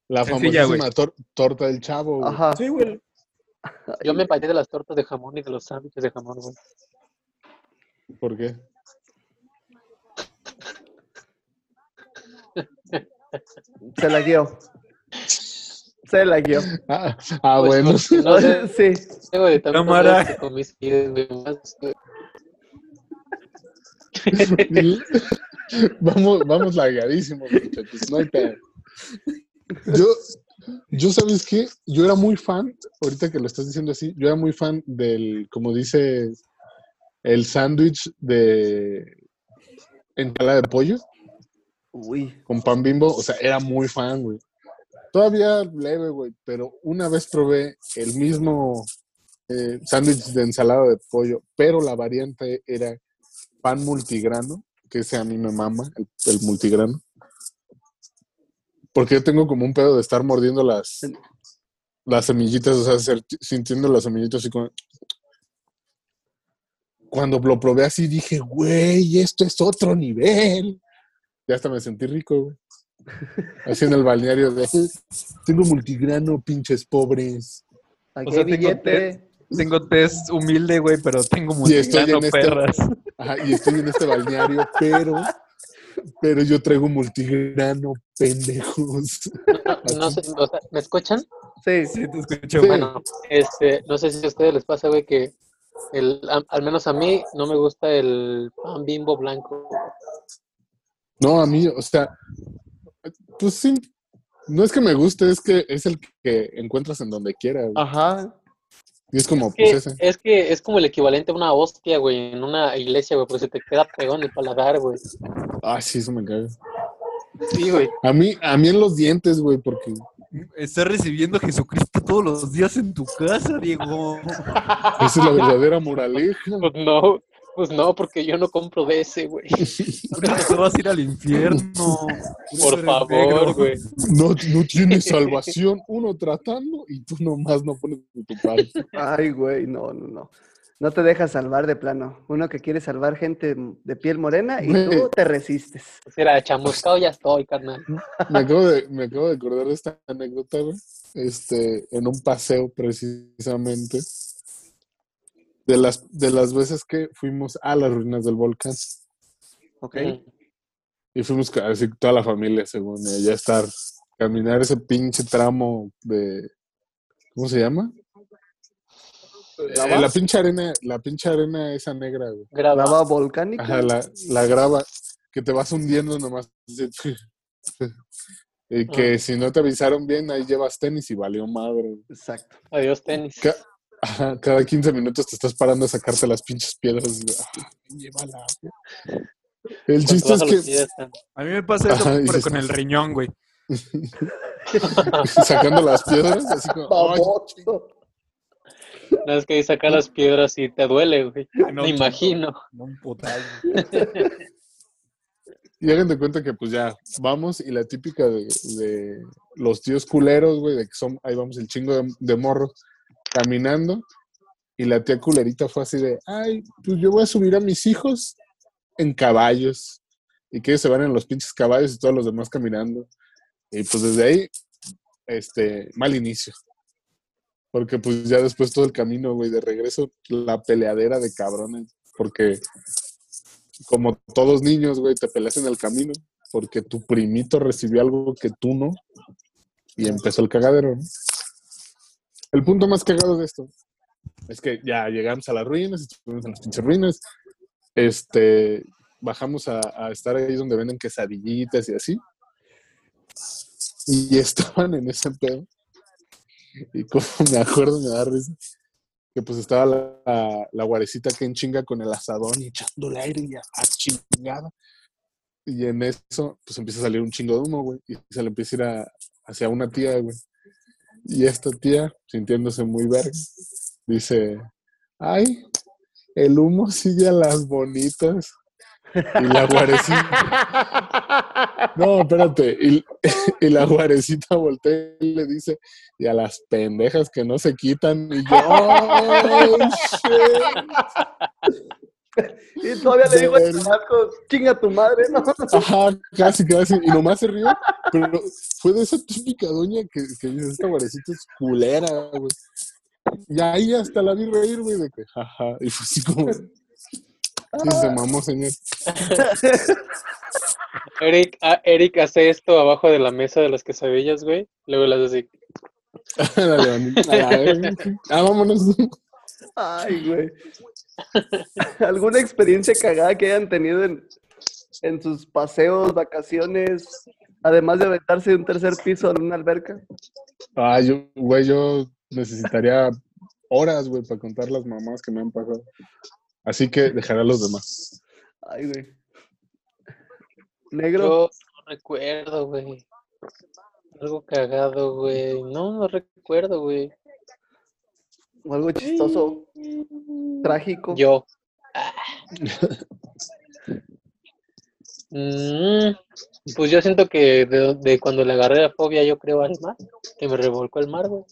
La Sencilla, famosísima tor- torta del chavo. güey. Ajá. Sí, güey. Yo me paré de las tortas de jamón y de los sándwiches de jamón, güey. ¿Por qué? Se la guió. Se la guió. Ah, ah, Pues, bueno. porque no sé, Sí. Cámara. vamos, vamos lagadísimos, muchachos. No hay pedo. Yo, yo, ¿sabes qué? Yo era muy fan, ahorita que lo estás diciendo así, yo era muy fan del, como dice, el sándwich de ensalada de pollo Uy. con pan bimbo. O sea, era muy fan, güey. Todavía leve, güey, pero una vez probé el mismo eh, sándwich de ensalada de pollo, pero la variante era pan multigrano, que ese a mí me mama, el, el multigrano. Porque yo tengo como un pedo de estar mordiendo las, las semillitas, o sea, ser- sintiendo las semillitas así como... Cuando lo probé así dije, güey, esto es otro nivel. Ya hasta me sentí rico, güey. Así en el balneario de... Tengo multigrano, pinches pobres. Aquí O sea, hay tengo billete. Tengo test humilde, güey, pero tengo Y estoy multigrano, en este- perras. Ajá, y estoy en este balneario, pero... Pero yo traigo multigrano, pendejos. No sé, o sea, ¿me escuchan? Sí. Sí, te escucho, Sí. Bueno, este, no sé si a ustedes les pasa, güey, que el, a- al menos a mí no me gusta el pan bimbo blanco. No, a mí, o sea, pues sí, no es que me guste, es que es el que encuentras en donde quiera. güey. Ajá. Y es como, Que- pues ese. es que es como el equivalente a una hostia, güey, en una iglesia, güey, porque se te queda pegado en el paladar, güey. Ah, sí, eso me caga. Sí, güey. A mí, a mí en los dientes, güey, porque Estás recibiendo a Jesucristo todos los días en tu casa, Diego. esa es la verdadera moraleja. Pues no, pues no, porque yo no compro de ese, güey. Eso te vas a ir al infierno. Por favor, güey. No, no tienes salvación, uno tratando y tú nomás no pones tu parte. Ay, güey, no, no, no. No te dejas salvar de plano. Uno que quiere salvar gente de piel morena y tú Güey. te resistes. Pues era chamuscado, ya estoy, carnal. Me acabo de, me acabo de acordar de esta anécdota, güey. Este, en un paseo precisamente. De las, de las veces que fuimos a las ruinas del volcán. ¿Ok? Y fuimos así toda la familia, según ella, ya estar, caminar ese pinche tramo de, ¿cómo se llama? Eh, la pinche arena, la pinche arena esa negra, güey. Graba. Lava volcánica. Ajá, la, la grava, que te vas hundiendo nomás. Y que Ah. si no te avisaron bien, ahí llevas tenis y valió madre. Exacto. Adiós, tenis. Ca- Ajá, cada 15 minutos te estás parando a sacarte las pinches piedras. ah, llévala. El chiste es que pies, A mí me pasa eso, Ajá, pero dices- con el riñón, güey. sacando las piedras, así como. No es que ahí sacar las piedras y te duele, güey. No, Me imagino. No, un putal. Y hagan de cuenta que pues ya vamos y la típica de, de los tíos culeros, güey, de que son, ahí vamos el chingo de, de morros caminando y la tía culerita fue así de, ay, pues yo voy a subir a mis hijos en caballos y que ellos se van en los pinches caballos y todos los demás caminando. Y pues desde ahí, este, mal inicio. Porque pues ya después todo el camino, güey, de regreso, la peleadera de cabrones, porque como todos niños, güey, te peleas en el camino porque tu primito recibió algo que tú no y empezó el cagadero. ¿no? El punto más cagado de esto es que ya llegamos a las ruinas, estuvimos en las pinches ruinas, este, bajamos a, a estar ahí donde venden quesadillitas y así. Y estaban en ese pedo. Y como me acuerdo, me da risa que pues estaba la, la, la guarecita que en chinga con el asadón y echándole aire y a, a chingada. Y en eso, pues empieza a salir un chingo de humo, güey. Y se le empieza a ir a- hacia una tía, güey. Y esta tía, sintiéndose muy verga, dice, ay, el humo sigue a las bonitas. Y la guarecita... No, espérate. Y, la guarecita voltea y le dice, y a las pendejas que no se quitan. Y yo, "Oh, shit". Y todavía le digo al Verga. chamaco, chinga tu madre, ¿no? Ajá, casi, casi. Y nomás se rió. Pero fue de esa típica doña que, que dice, esta guarecita es culera, güey. Y ahí hasta la vi reír, güey, de que, jaja. Y fue así como, sí, se mamó, señor. Eric, ah, Eric hace esto abajo de la mesa de las quesadillas, güey. Luego las hace así. La levanté. A la verga. Ah, vámonos. Ay, güey. ¿Alguna experiencia cagada que hayan tenido en, en sus paseos, vacaciones, además de aventarse de un tercer piso en una alberca? Ah, yo, güey, yo necesitaría horas, güey, para contar las mamás que me han pasado. Así que dejaré a los demás. Ay, güey. Negro. Yo no recuerdo, güey. Algo cagado, güey. No, no recuerdo, güey. O algo chistoso, trágico. Yo. Ah. Mm, pues yo siento que de, de cuando le agarré la fobia, yo creo al mar, que me revolcó el mar, güey.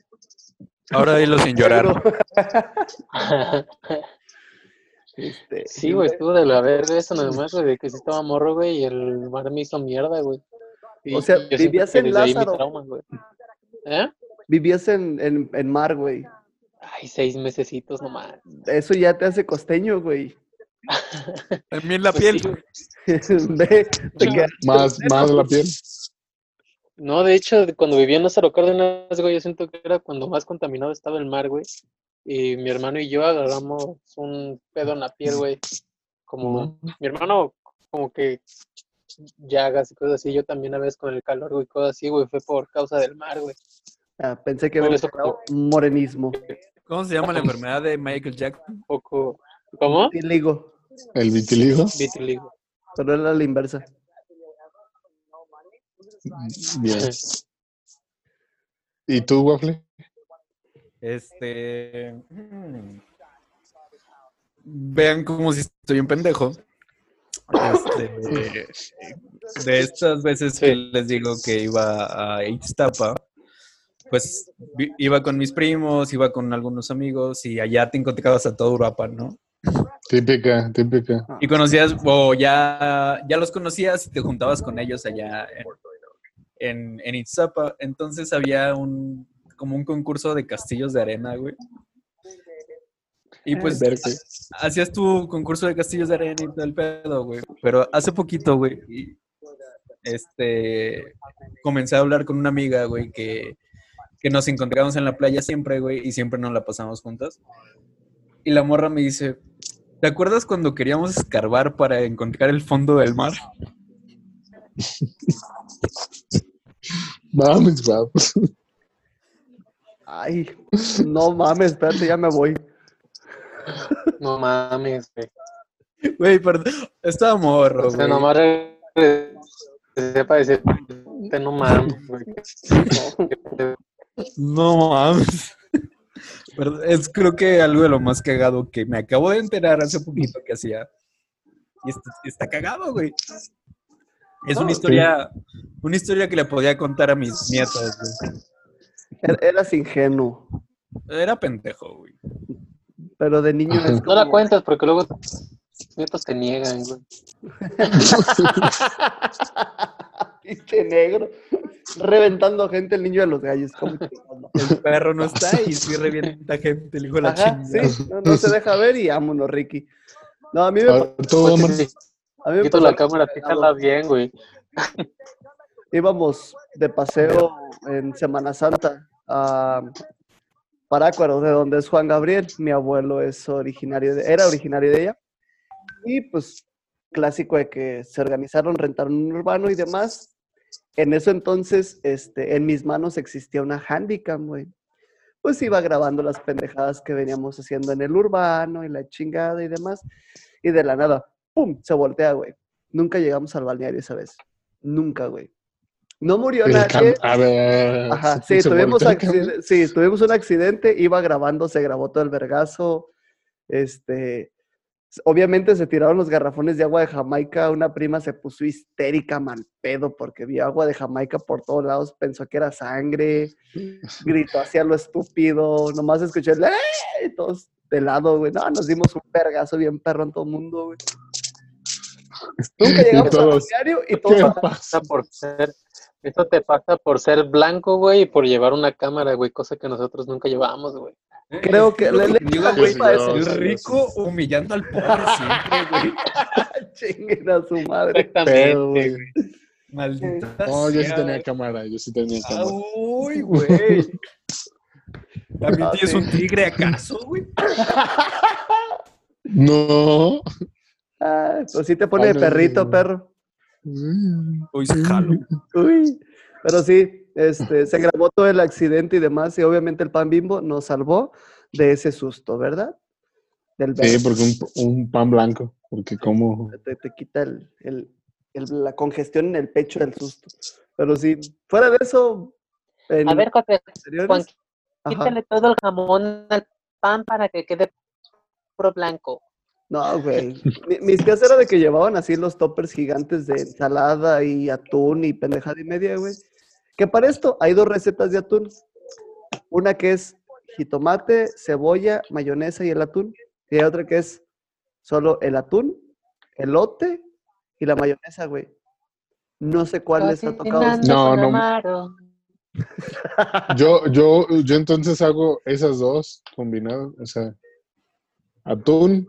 Ahora dilo sin llorar. Este, Sí, güey, estuvo de la verga eso nada más, güey, de que sí estaba morro, güey, y el mar me hizo mierda, güey. Y O sea, vivías en Lázaro. trauma, güey. ¿Eh? Vivías en, en, en mar, güey. Ay, seis mesecitos nomás. Eso ya te hace costeño, güey. También la Pues piel. sí, Más, más la piel. No, de hecho, cuando vivía en Lázaro Cárdenas, güey, yo siento que era cuando más contaminado estaba el mar, güey. Y mi hermano y yo agarramos un pedo en la piel, güey. Como mi hermano, como que llagas y cosas así. Yo también a veces con el calor, güey, cosas así, güey. Fue por causa del mar, güey. Ah, pensé que eso empezado morenismo. ¿Cómo se llama la enfermedad de Michael Jackson? poco. ¿Cómo? Vitiligo, El vitiligo. Vitiligo. pero era la inversa. Bien. ¿Y tú, Waffle? Este. Vean como si estoy un pendejo. Este, de estas veces que les digo que iba a Ixtapa, pues iba con mis primos, iba con algunos amigos y allá te encontrabas a todo Europa, ¿no? Típica, típica. Y conocías, o ya, ya los conocías y te juntabas con ellos allá en, en, en Ixtapa. Entonces había un, como un concurso de castillos de arena, güey. Y pues Ver que- hacías tu concurso de castillos de arena y todo el pedo, güey. Pero hace poquito, güey, este, comencé a hablar con una amiga, güey, que, que nos encontrábamos en la playa siempre, güey, y siempre nos la pasamos juntas. Y la morra me dice, ¿te acuerdas cuando queríamos escarbar para encontrar el fondo del mar? Vamos, vamos. Ay, no mames, espérate, ya me voy. No mames, güey. Güey, perdón, estaba morro, O sea, güey. nomás decir, "Te no mames, güey. No mames. Es creo que algo de lo más cagado que me acabo de enterar hace poquito que hacía. Y está, está cagado, güey. Es una historia, una historia que le podía contar a mis nietos, güey. Er- Eras ingenuo, Era pendejo, güey. pero de niño es No la como- cuentas porque luego tus nietos te niegan, güey. Pinche negro. Reventando gente el niño de los gallos. ¿cómo que no? El perro no está y sí revienta gente, el hijo de la Ajá, chingada. sí, no, no se deja ver y vámonos, Ricky. No, a mí me, tú, a mí me Quito la cámara, fíjala bien, güey. íbamos de paseo en Semana Santa a Parácuaro, de donde es Juan Gabriel. Mi abuelo es originario de, era originario de ella. Y pues clásico de que se organizaron, rentaron un urbano y demás. En eso entonces, este, en mis manos existía una handicam, güey. Pues iba grabando las pendejadas que veníamos haciendo en el urbano y la chingada y demás. Y de la nada, ¡pum! Se voltea, güey. Nunca llegamos al balneario esa vez. Nunca, güey. No murió nadie. a ver. Ajá, sí, tuvimos, sí, tuvimos un accidente, iba grabando, se grabó todo el vergazo, este, obviamente se tiraron los garrafones de agua de Jamaica, una prima se puso histérica, mal pedo, porque vio agua de Jamaica por todos lados, pensó que era sangre, gritó hacia lo estúpido, nomás escuché el ¡Eh! todos de lado, güey, no, nos dimos un vergazo bien perro en todo el mundo, güey. Nunca llegamos al todos, y ¿Qué todos pasa? Por ser, esto te pasa por ser blanco, güey, y por llevar una cámara, güey, cosa que nosotros nunca llevamos, güey. Creo que le- digo, güey, el rico humillando al pobre siempre, güey. chinguen a su madre. Exactamente, güey. Maldita No, yo sí tenía cámara, yo sí tenía Ah, cámara. Uy, güey. ¿También Ah, tienes un tigre acaso, güey? No. Ah, pues sí te pone de no, perrito, no. perro. Mm. Hoy se jalo. Uy. Pero sí, este, se grabó todo el accidente y demás, y obviamente el pan bimbo nos salvó de ese susto, ¿verdad? Del Sí, porque un, un pan blanco. Porque como. te, te quita el, el- el- la congestión en el pecho del susto. Pero sí, fuera de eso. en A ver, José, Juan, ajá. quítale todo el jamón al pan para que quede puro blanco. No, güey. Mi- Mis tías era de que llevaban así los toppers gigantes de ensalada y atún y pendejada y media, güey. Que para esto hay dos recetas de atún. Una que es jitomate, cebolla, mayonesa y el atún. Y hay otra que es solo el atún, elote y la mayonesa, güey. No sé cuál les ha tocado. a ustedes. No, no. Yo, yo, yo entonces hago esas dos combinadas. O sea, atún.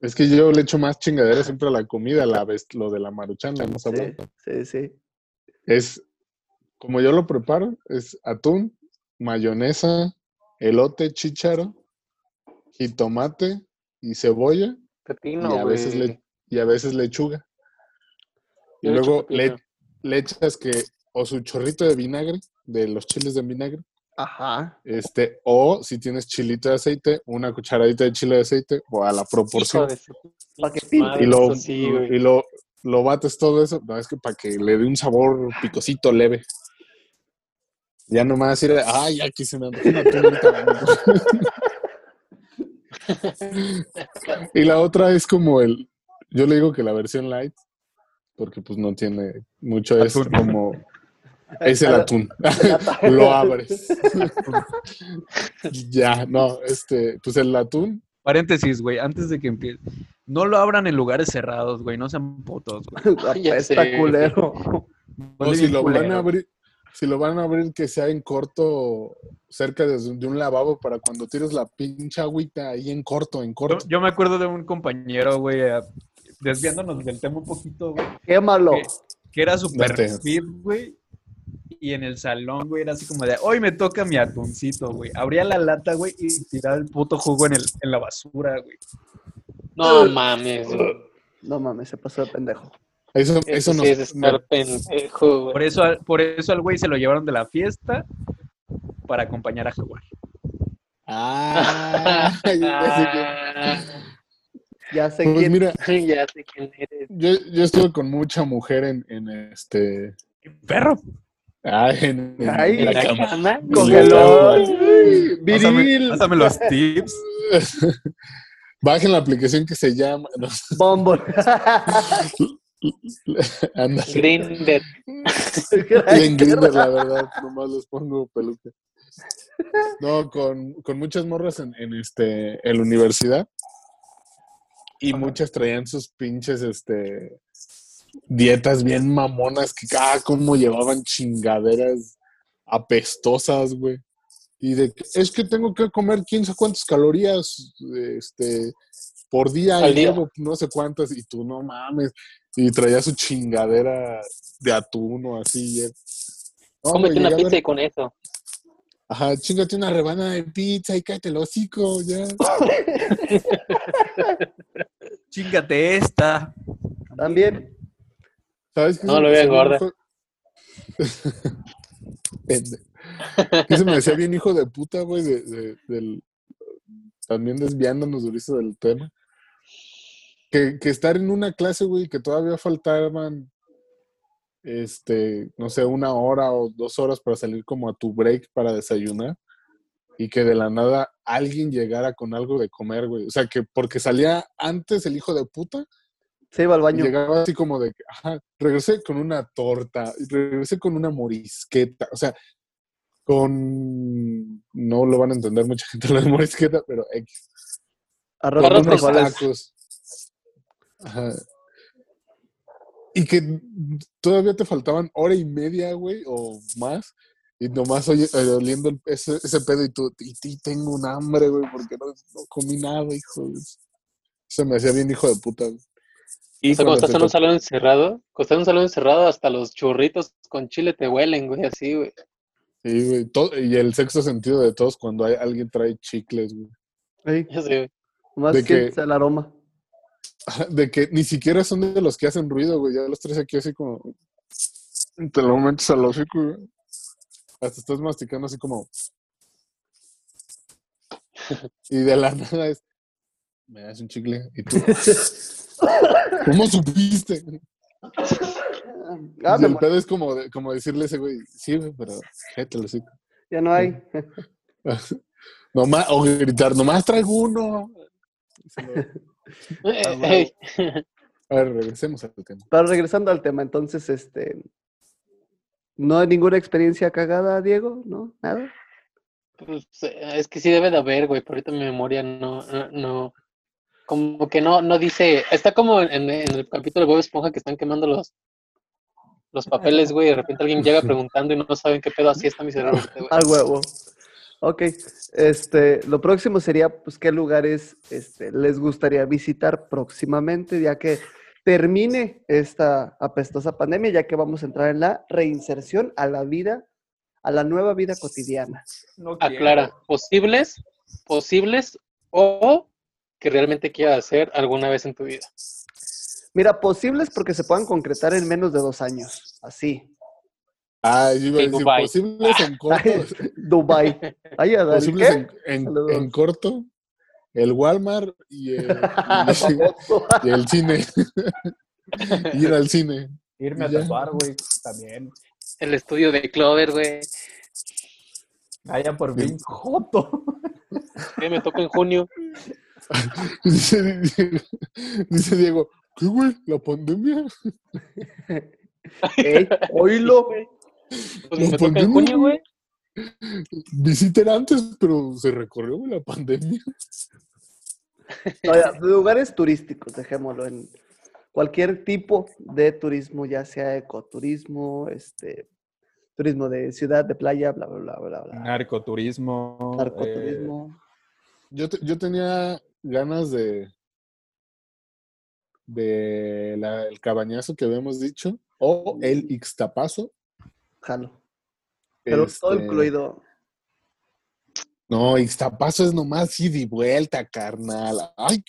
Es que yo le echo más chingadera siempre a la comida, la vez, lo de la maruchan, la hemos Sí, hablado. sí, sí. Es, como yo lo preparo, es atún, mayonesa, elote, chícharo, jitomate y cebolla. Pepino, y, a veces le, y a veces lechuga. Y Yo luego le, echas que o su chorrito de vinagre, de los chiles de vinagre, Ajá. Este, o si tienes chilito de aceite, una cucharadita de chile de aceite, o a la proporción. de madre, y lo, sí, y lo, lo bates todo eso, no, es que para que le dé un sabor picosito leve. Ya nomás ir, ay, una, una tunita". Y la otra es como el, yo le digo que la versión light, porque pues no tiene mucho, es como, es el atún, lo abres. ya, no, este, pues el atún, Paréntesis, güey, antes de que empiece. No lo abran en lugares cerrados, güey, no sean putos, güey. Sé. culero. o Huele si lo van a abrir, si lo van a abrir que sea en corto, cerca de, de un lavabo para cuando tires la pinche agüita ahí en corto, en corto. yo me acuerdo de un compañero, güey, eh, desviándonos del tema un poquito, güey, Quémalo. que, que era super Date. fit, güey. Y en el salón, güey, era así como de, hoy me toca mi atuncito, güey. Abría la lata, güey, y tiraba el puto jugo en, el, en la basura, güey. No mames, güey. No mames, se pasó de pendejo. Eso, Eso, eso sí nos, es estar pendejo, güey. Por eso, al- por eso al güey se lo llevaron de la fiesta para acompañar a jugar. Ah, ya sé que- Ya sé Pues quién. mira, ya sé quién eres. yo, yo estuve con mucha mujer en, en este. Perro. ah, en, en- Ay, en la ¿En la cama. cama? Pásame, Viril. pásame los tips. Bajen la aplicación que se llama. no, Bombo. Grinder. En Grindr, la verdad, nomás les pongo peluca. No, con, con muchas morras en, en, este, en la universidad. Y muchas traían sus pinches este, dietas bien mamonas que cada como llevaban chingaderas apestosas, güey. Y de que, es que tengo que comer quién sabe cuántas calorías este, por día Al y día. llevo no sé cuántas y tú no mames. Y traía su chingadera de atún o así. no, Cómete una a pizza y con eso. Ajá, chingate una rebanada de pizza y cállate el hocico, ya. Chingate esta. También. ¿Sabes qué No, lo hijo- Pende- ¿Qué se me decía bien hijo de puta, güey? De, de- del... También desviándonos durísimo del tema. Que, que estar en una clase, güey, que todavía faltaban, este, no sé, una hora o dos horas para salir como a tu break para desayunar. Y que de la nada alguien llegara con algo de comer, güey. O sea, que porque salía antes el hijo de puta, Se iba al baño. llegaba así como de, que, ajá, regresé con una torta, regresé con una morisqueta, o sea, con, no lo van a entender mucha gente lo de morisqueta, pero X, Arroz Arroz frijoles. tacos. Ajá. Y que todavía te faltaban hora y media, güey, o más, y nomás oye, eh, oliendo el- ese, ese pedo y tú, y, y tengo un hambre, güey, porque no, no comí nada, hijo. de- Se me hacía bien hijo de puta, güey. Y O sea, cuando estás en un salón encerrado, cuando estás en un salón encerrado, hasta los churritos con chile te huelen, güey, así, güey. Sí, güey. todo- y el sexto sentido de todos cuando hay, alguien trae chicles, güey. Ey, Ya sé, güey. más De que- el aroma. De que ni siquiera son de los que hacen ruido, güey. Ya los tres aquí así como. Te lo metes al hocico, güey. Hasta estás masticando así como. Y de la nada es. Me das un chicle. Y tú. ¿Cómo supiste? Ah, Y el pedo es como, como decirle a ese güey, sí, güey, pero el hocico. ya no hay. Nomás, o gritar, nomás traigo uno. Lo- Eh, Ah, ey. A ver, regresemos al tema. Pero regresando al tema, entonces, este. ¿No hay ninguna experiencia cagada, Diego? ¿No? ¿Nada? Pues, eh, es que sí debe de haber, güey, pero ahorita mi memoria no, no, no- como que no, no dice, está como en, en el capítulo de Bob Esponja que están quemando los, los papeles, güey, y de repente alguien llega preguntando y no saben qué pedo, así está mi cerebro, güey. Huevo. Ok. Este, lo próximo sería, pues, ¿qué lugares este, les gustaría visitar próximamente, ya que termine esta apestosa pandemia, ya que vamos a entrar en la reinserción a la vida, a la nueva vida cotidiana? No. Aclara, posibles, posibles o que realmente quieras hacer alguna vez en tu vida. Mira, posibles porque se puedan concretar en menos de dos años. Así. Ah, yo iba a Sí, decir, Dubai. posibles en corto. Dubai. Ay, Adán, posibles ¿qué? en, en- Saludos. en corto. El Walmart y el, y el cine. Ir al cine. Irme a tatuar, güey, también. El estudio de Clover, güey. Allá por fin, Joto. Me toca en junio. Dice, Diego- dice Diego, ¿qué güey? ¿La pandemia? Ey, oílo. Pues me toca en junio, güey. Visiten antes, pero se recorrió la pandemia. Lugares turísticos, dejémoslo en cualquier tipo de turismo, ya sea ecoturismo, este, turismo de ciudad, de playa, bla, bla, bla, bla, bla. Narcoturismo. eh, Narcoturismo. Yo, te- yo tenía ganas de de la- el cabañazo que habíamos dicho o el Ixtapazo. Jalo. Pero todo Este, incluido. No, Ixtapazo es nomás ida y vuelta, carnal. Ay.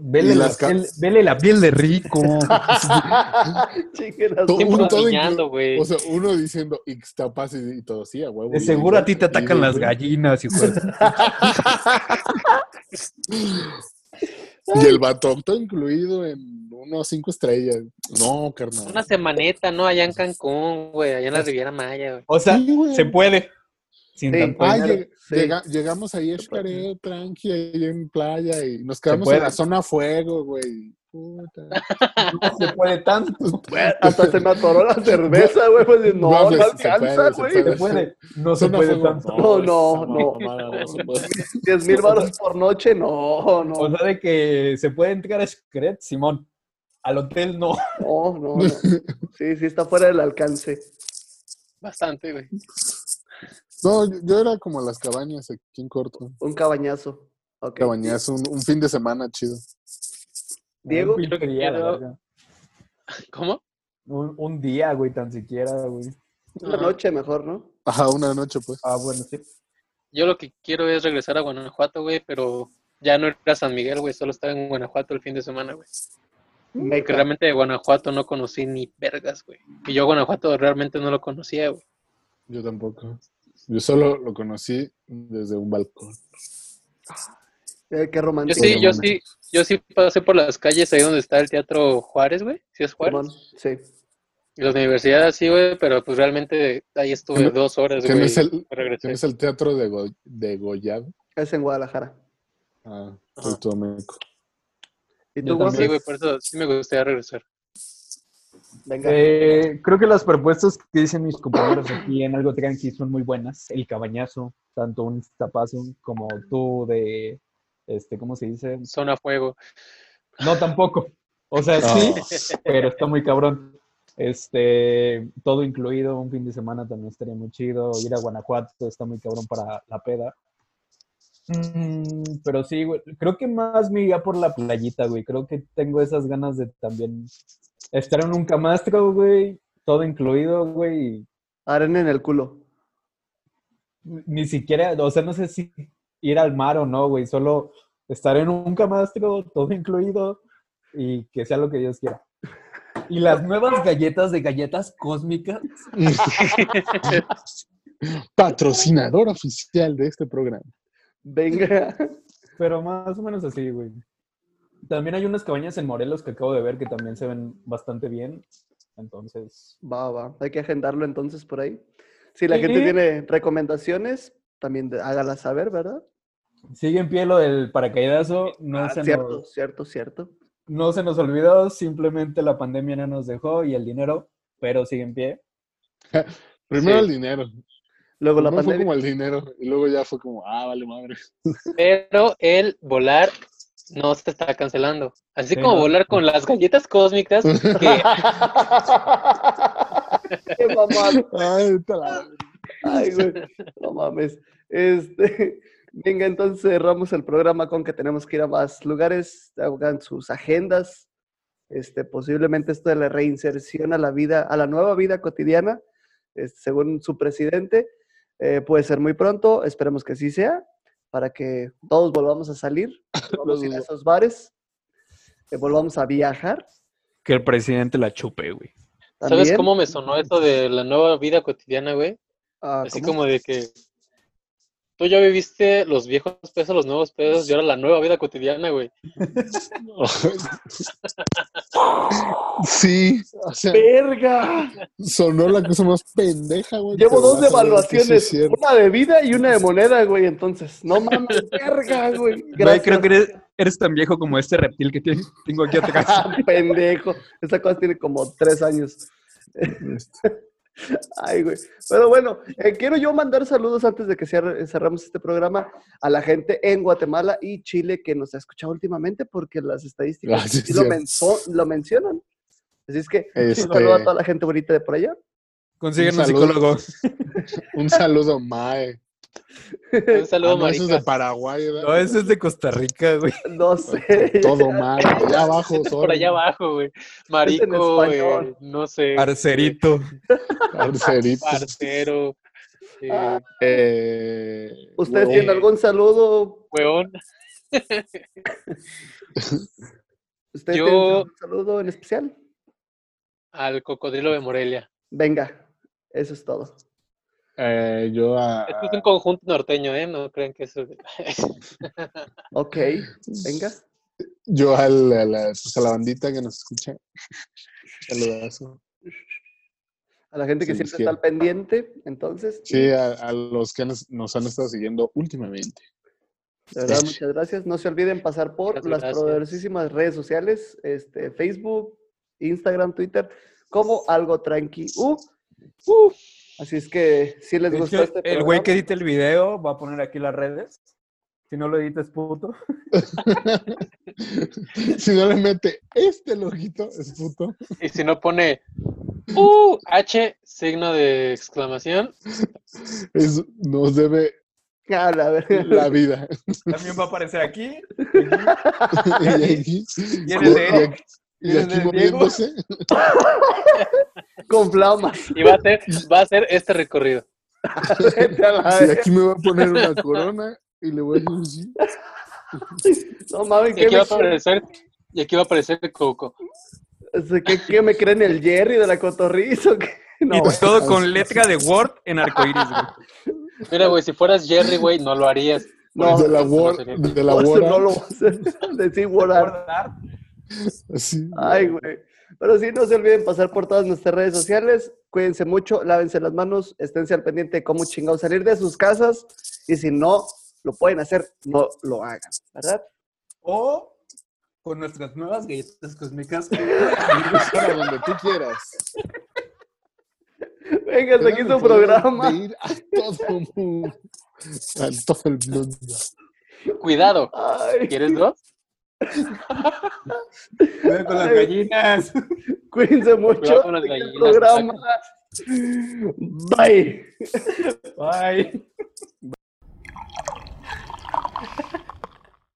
Vele la, las piel, vele la piel de rico. Uno todo güey. O sea, uno diciendo Ixtapazo y, y todo, sí, a huevo. De y seguro a ti te atacan y las gallinas, hijo de... Y el vato todo incluido en unos cinco estrellas. No, carnal. Una semaneta, ¿no? Allá en Cancún, güey. Allá en la Riviera Maya, güey. O sea, Sí, se puede. Sin Sí. tanto Ah, Dinero, lleg- sí. llega- llegamos ahí a Xcaret, tranqui, ahí en playa, y nos quedamos en la zona fuego, güey. Puta. No se puede tanto. Hasta se me atoró la cerveza, güey. Pues, no, No, no se alcanza, se güey. Se puede. No se puede tanto. No, no, no. 10 mil baros por noche, no, no. O sea, de que se puede entrar a Xcaret, Simón. Al hotel no. No, no, no. Sí, sí, está fuera del alcance. Bastante, güey. No, yo, era como las cabañas aquí en corto. Un cabañazo. Ok. Cabañazo, un, un fin de semana chido. Diego, Un, día. ¿Cómo? un, un día, güey, tan siquiera, güey. una noche mejor, ¿no? Ajá, una noche, pues. Ah, bueno, sí. Yo lo que quiero es regresar a Guanajuato, güey, pero ya no ir a San Miguel, güey. Solo estar en Guanajuato el fin de semana, güey. Porque realmente de Guanajuato no conocí ni vergas, güey. Y yo Guanajuato realmente no lo conocía, güey. Yo tampoco. Yo solo lo conocí desde un balcón. Eh, qué Yo romántico. sí, yo sí, yo sí pasé por las calles ahí donde está el Teatro Juárez, güey. ¿Sí es Juárez? Simón, Sí. Y la universidad sí, güey, pero pues realmente ahí estuve ¿Que no- dos horas, güey. el-. ¿Tienes el teatro de, Go- de Gollado? Es en Guadalajara. Ah, soy todo meco. ¿Y Yo tú, también. Sí, güey, por eso sí me gustaría regresar. Venga. Eh, creo que las propuestas que dicen mis compañeros aquí en Algo Tranqui son muy buenas. El cabañazo, tanto un tapazo como tú de, este, ¿cómo se dice? Zona Fuego. No, tampoco. O sea, sí, pero está muy cabrón. Este, todo incluido, un fin de semana también estaría muy chido. Ir a Guanajuato está muy cabrón para la peda. Mm, pero sí, güey, creo que más me iría por la playita, güey. Creo que tengo esas ganas de también estar en un camastro, güey, todo incluido, güey. Arena en el culo. Ni siquiera, o sea, no sé si ir al mar o no, güey, solo estar en un camastro, todo incluido y que sea lo que Dios quiera. Y las nuevas galletas de galletas cósmicas. Patrocinador oficial de este programa. Venga. Pero más o menos así, güey. También hay unas cabañas en Morelos que acabo de ver que también se ven bastante bien. Entonces, Va, va. Hay que agendarlo entonces por ahí. Si la Sí. gente tiene recomendaciones, también de- hágalas saber, ¿verdad? Sigue en pie lo del paracaídazo. No, Ah, se cierto, nos, cierto, cierto. no se nos olvidó, simplemente la pandemia no nos dejó y el dinero, pero sigue en pie. Primero Sí. el dinero. Luego la Primero fue pandemia. como el dinero y luego ya fue como, ah, vale madre. Pero el volar no se está cancelando. Así Sí, como no. volar con las galletas cósmicas, que Qué mamado. Ay, Ay, güey. No mames. Este, venga, entonces cerramos el programa con que tenemos que ir a más lugares, hagan sus agendas. Este, posiblemente esto de la reinserción a la vida, a la nueva vida cotidiana, este, según su presidente, eh, puede ser muy pronto. Esperemos que así sea, para que todos volvamos a salir, volvamos a ir a esos bares, que volvamos a viajar. Que el presidente la chupe, güey. ¿Sabes cómo me sonó esto de la nueva vida cotidiana, güey? Ah, Así ¿cómo? como de que tú ya viviste los viejos pesos, los nuevos pesos, y ahora la nueva vida cotidiana, güey. Sí, o sea, ¡Verga! sonó la cosa más pendeja, güey. Llevo dos vas a ver que sí evaluaciones, es cierto. una de vida y una de moneda, güey. Entonces, no mames, verga, güey. Güey, creo que eres, eres tan viejo como este reptil que tiene- tengo aquí atrás. Ah, pendejo. Esta cosa tiene como tres años. Ay, güey. Pero bueno, eh, quiero yo mandar saludos antes de que cierre- cerramos este programa a la gente en Guatemala y Chile que nos ha escuchado últimamente porque las estadísticas Ah, sí, lo, cierto. menso- lo mencionan. Así es que Este- un saludo a toda la gente bonita de por allá. Consiguen Un psicólogo. Un saludo, Mae. Un saludo, Ah, no, eso es de. Paraguay, ¿verdad? No, ese es de Costa Rica, güey. No sé. Todo mal. Allá abajo, Por sorry. allá abajo, güey. Marico, eh, no sé. Arcerito. Parcerito. Parcero. eh, Ah. Eh, ¿Ustedes tienen algún saludo? weón. ¿Ustedes Yo- tienen algún saludo en especial? Al cocodrilo de Morelia. Venga, eso es todo. Eh, yo a, Esto es un conjunto norteño, ¿eh? No creen que eso... Ok, venga. yo al- a, la, pues, a la bandita que nos escucha. Saludazo. A la gente que Sí, siempre sí. está al pendiente, entonces. Sí, a, a los que nos, nos han estado siguiendo últimamente. De verdad, muchas gracias. No se olviden pasar por Muchas las gracias. poderosísimas redes sociales, este, Facebook, Instagram, Twitter, como algo tranqui. Uh, uh. Así es que si les gustó hecho, este el programa, güey que edita el video va a poner aquí las redes. Si no lo editas, puto. si no le mete este lojito, es puto. Y si no pone uh, H, signo de exclamación, Es, nos debe la la vida. También va a aparecer aquí. y aquí, Y en el de Eric. Y y aquí moviéndose. con flamas. y va a ser, va a ser este recorrido. Sí, aquí me va a poner una corona y le voy a decir. No mames, Y ¿qué aquí va a aparecer, y aquí va a aparecer el Coco. ¿qué, qué me creen el Jerry de la cotorriza? No, y güey. todo con letra de Word en arcoiris, güey. Mira, güey, si fueras Jerry, güey, no lo harías. No, de la no Word, de la Word, no lo voy a hacer. Decir Word Art. así. Ay, güey. Pero sí, no se olviden pasar por todas nuestras redes sociales. Cuídense mucho, lávense las manos, esténse al pendiente de cómo chingados salir de sus casas. Y si no lo pueden hacer, no lo hagan, ¿verdad? O con nuestras nuevas galletas cósmicas. Para donde tú quieras. Venga, hasta aquí su programa. de ir a todo mundo. A todo el mundo. Cuidado. Ay, ¿Quieres dos? Cuidado con las Ay. gallinas. cuídense mucho. Con las hasta aquí el gallinas, programa. Bye. Bye.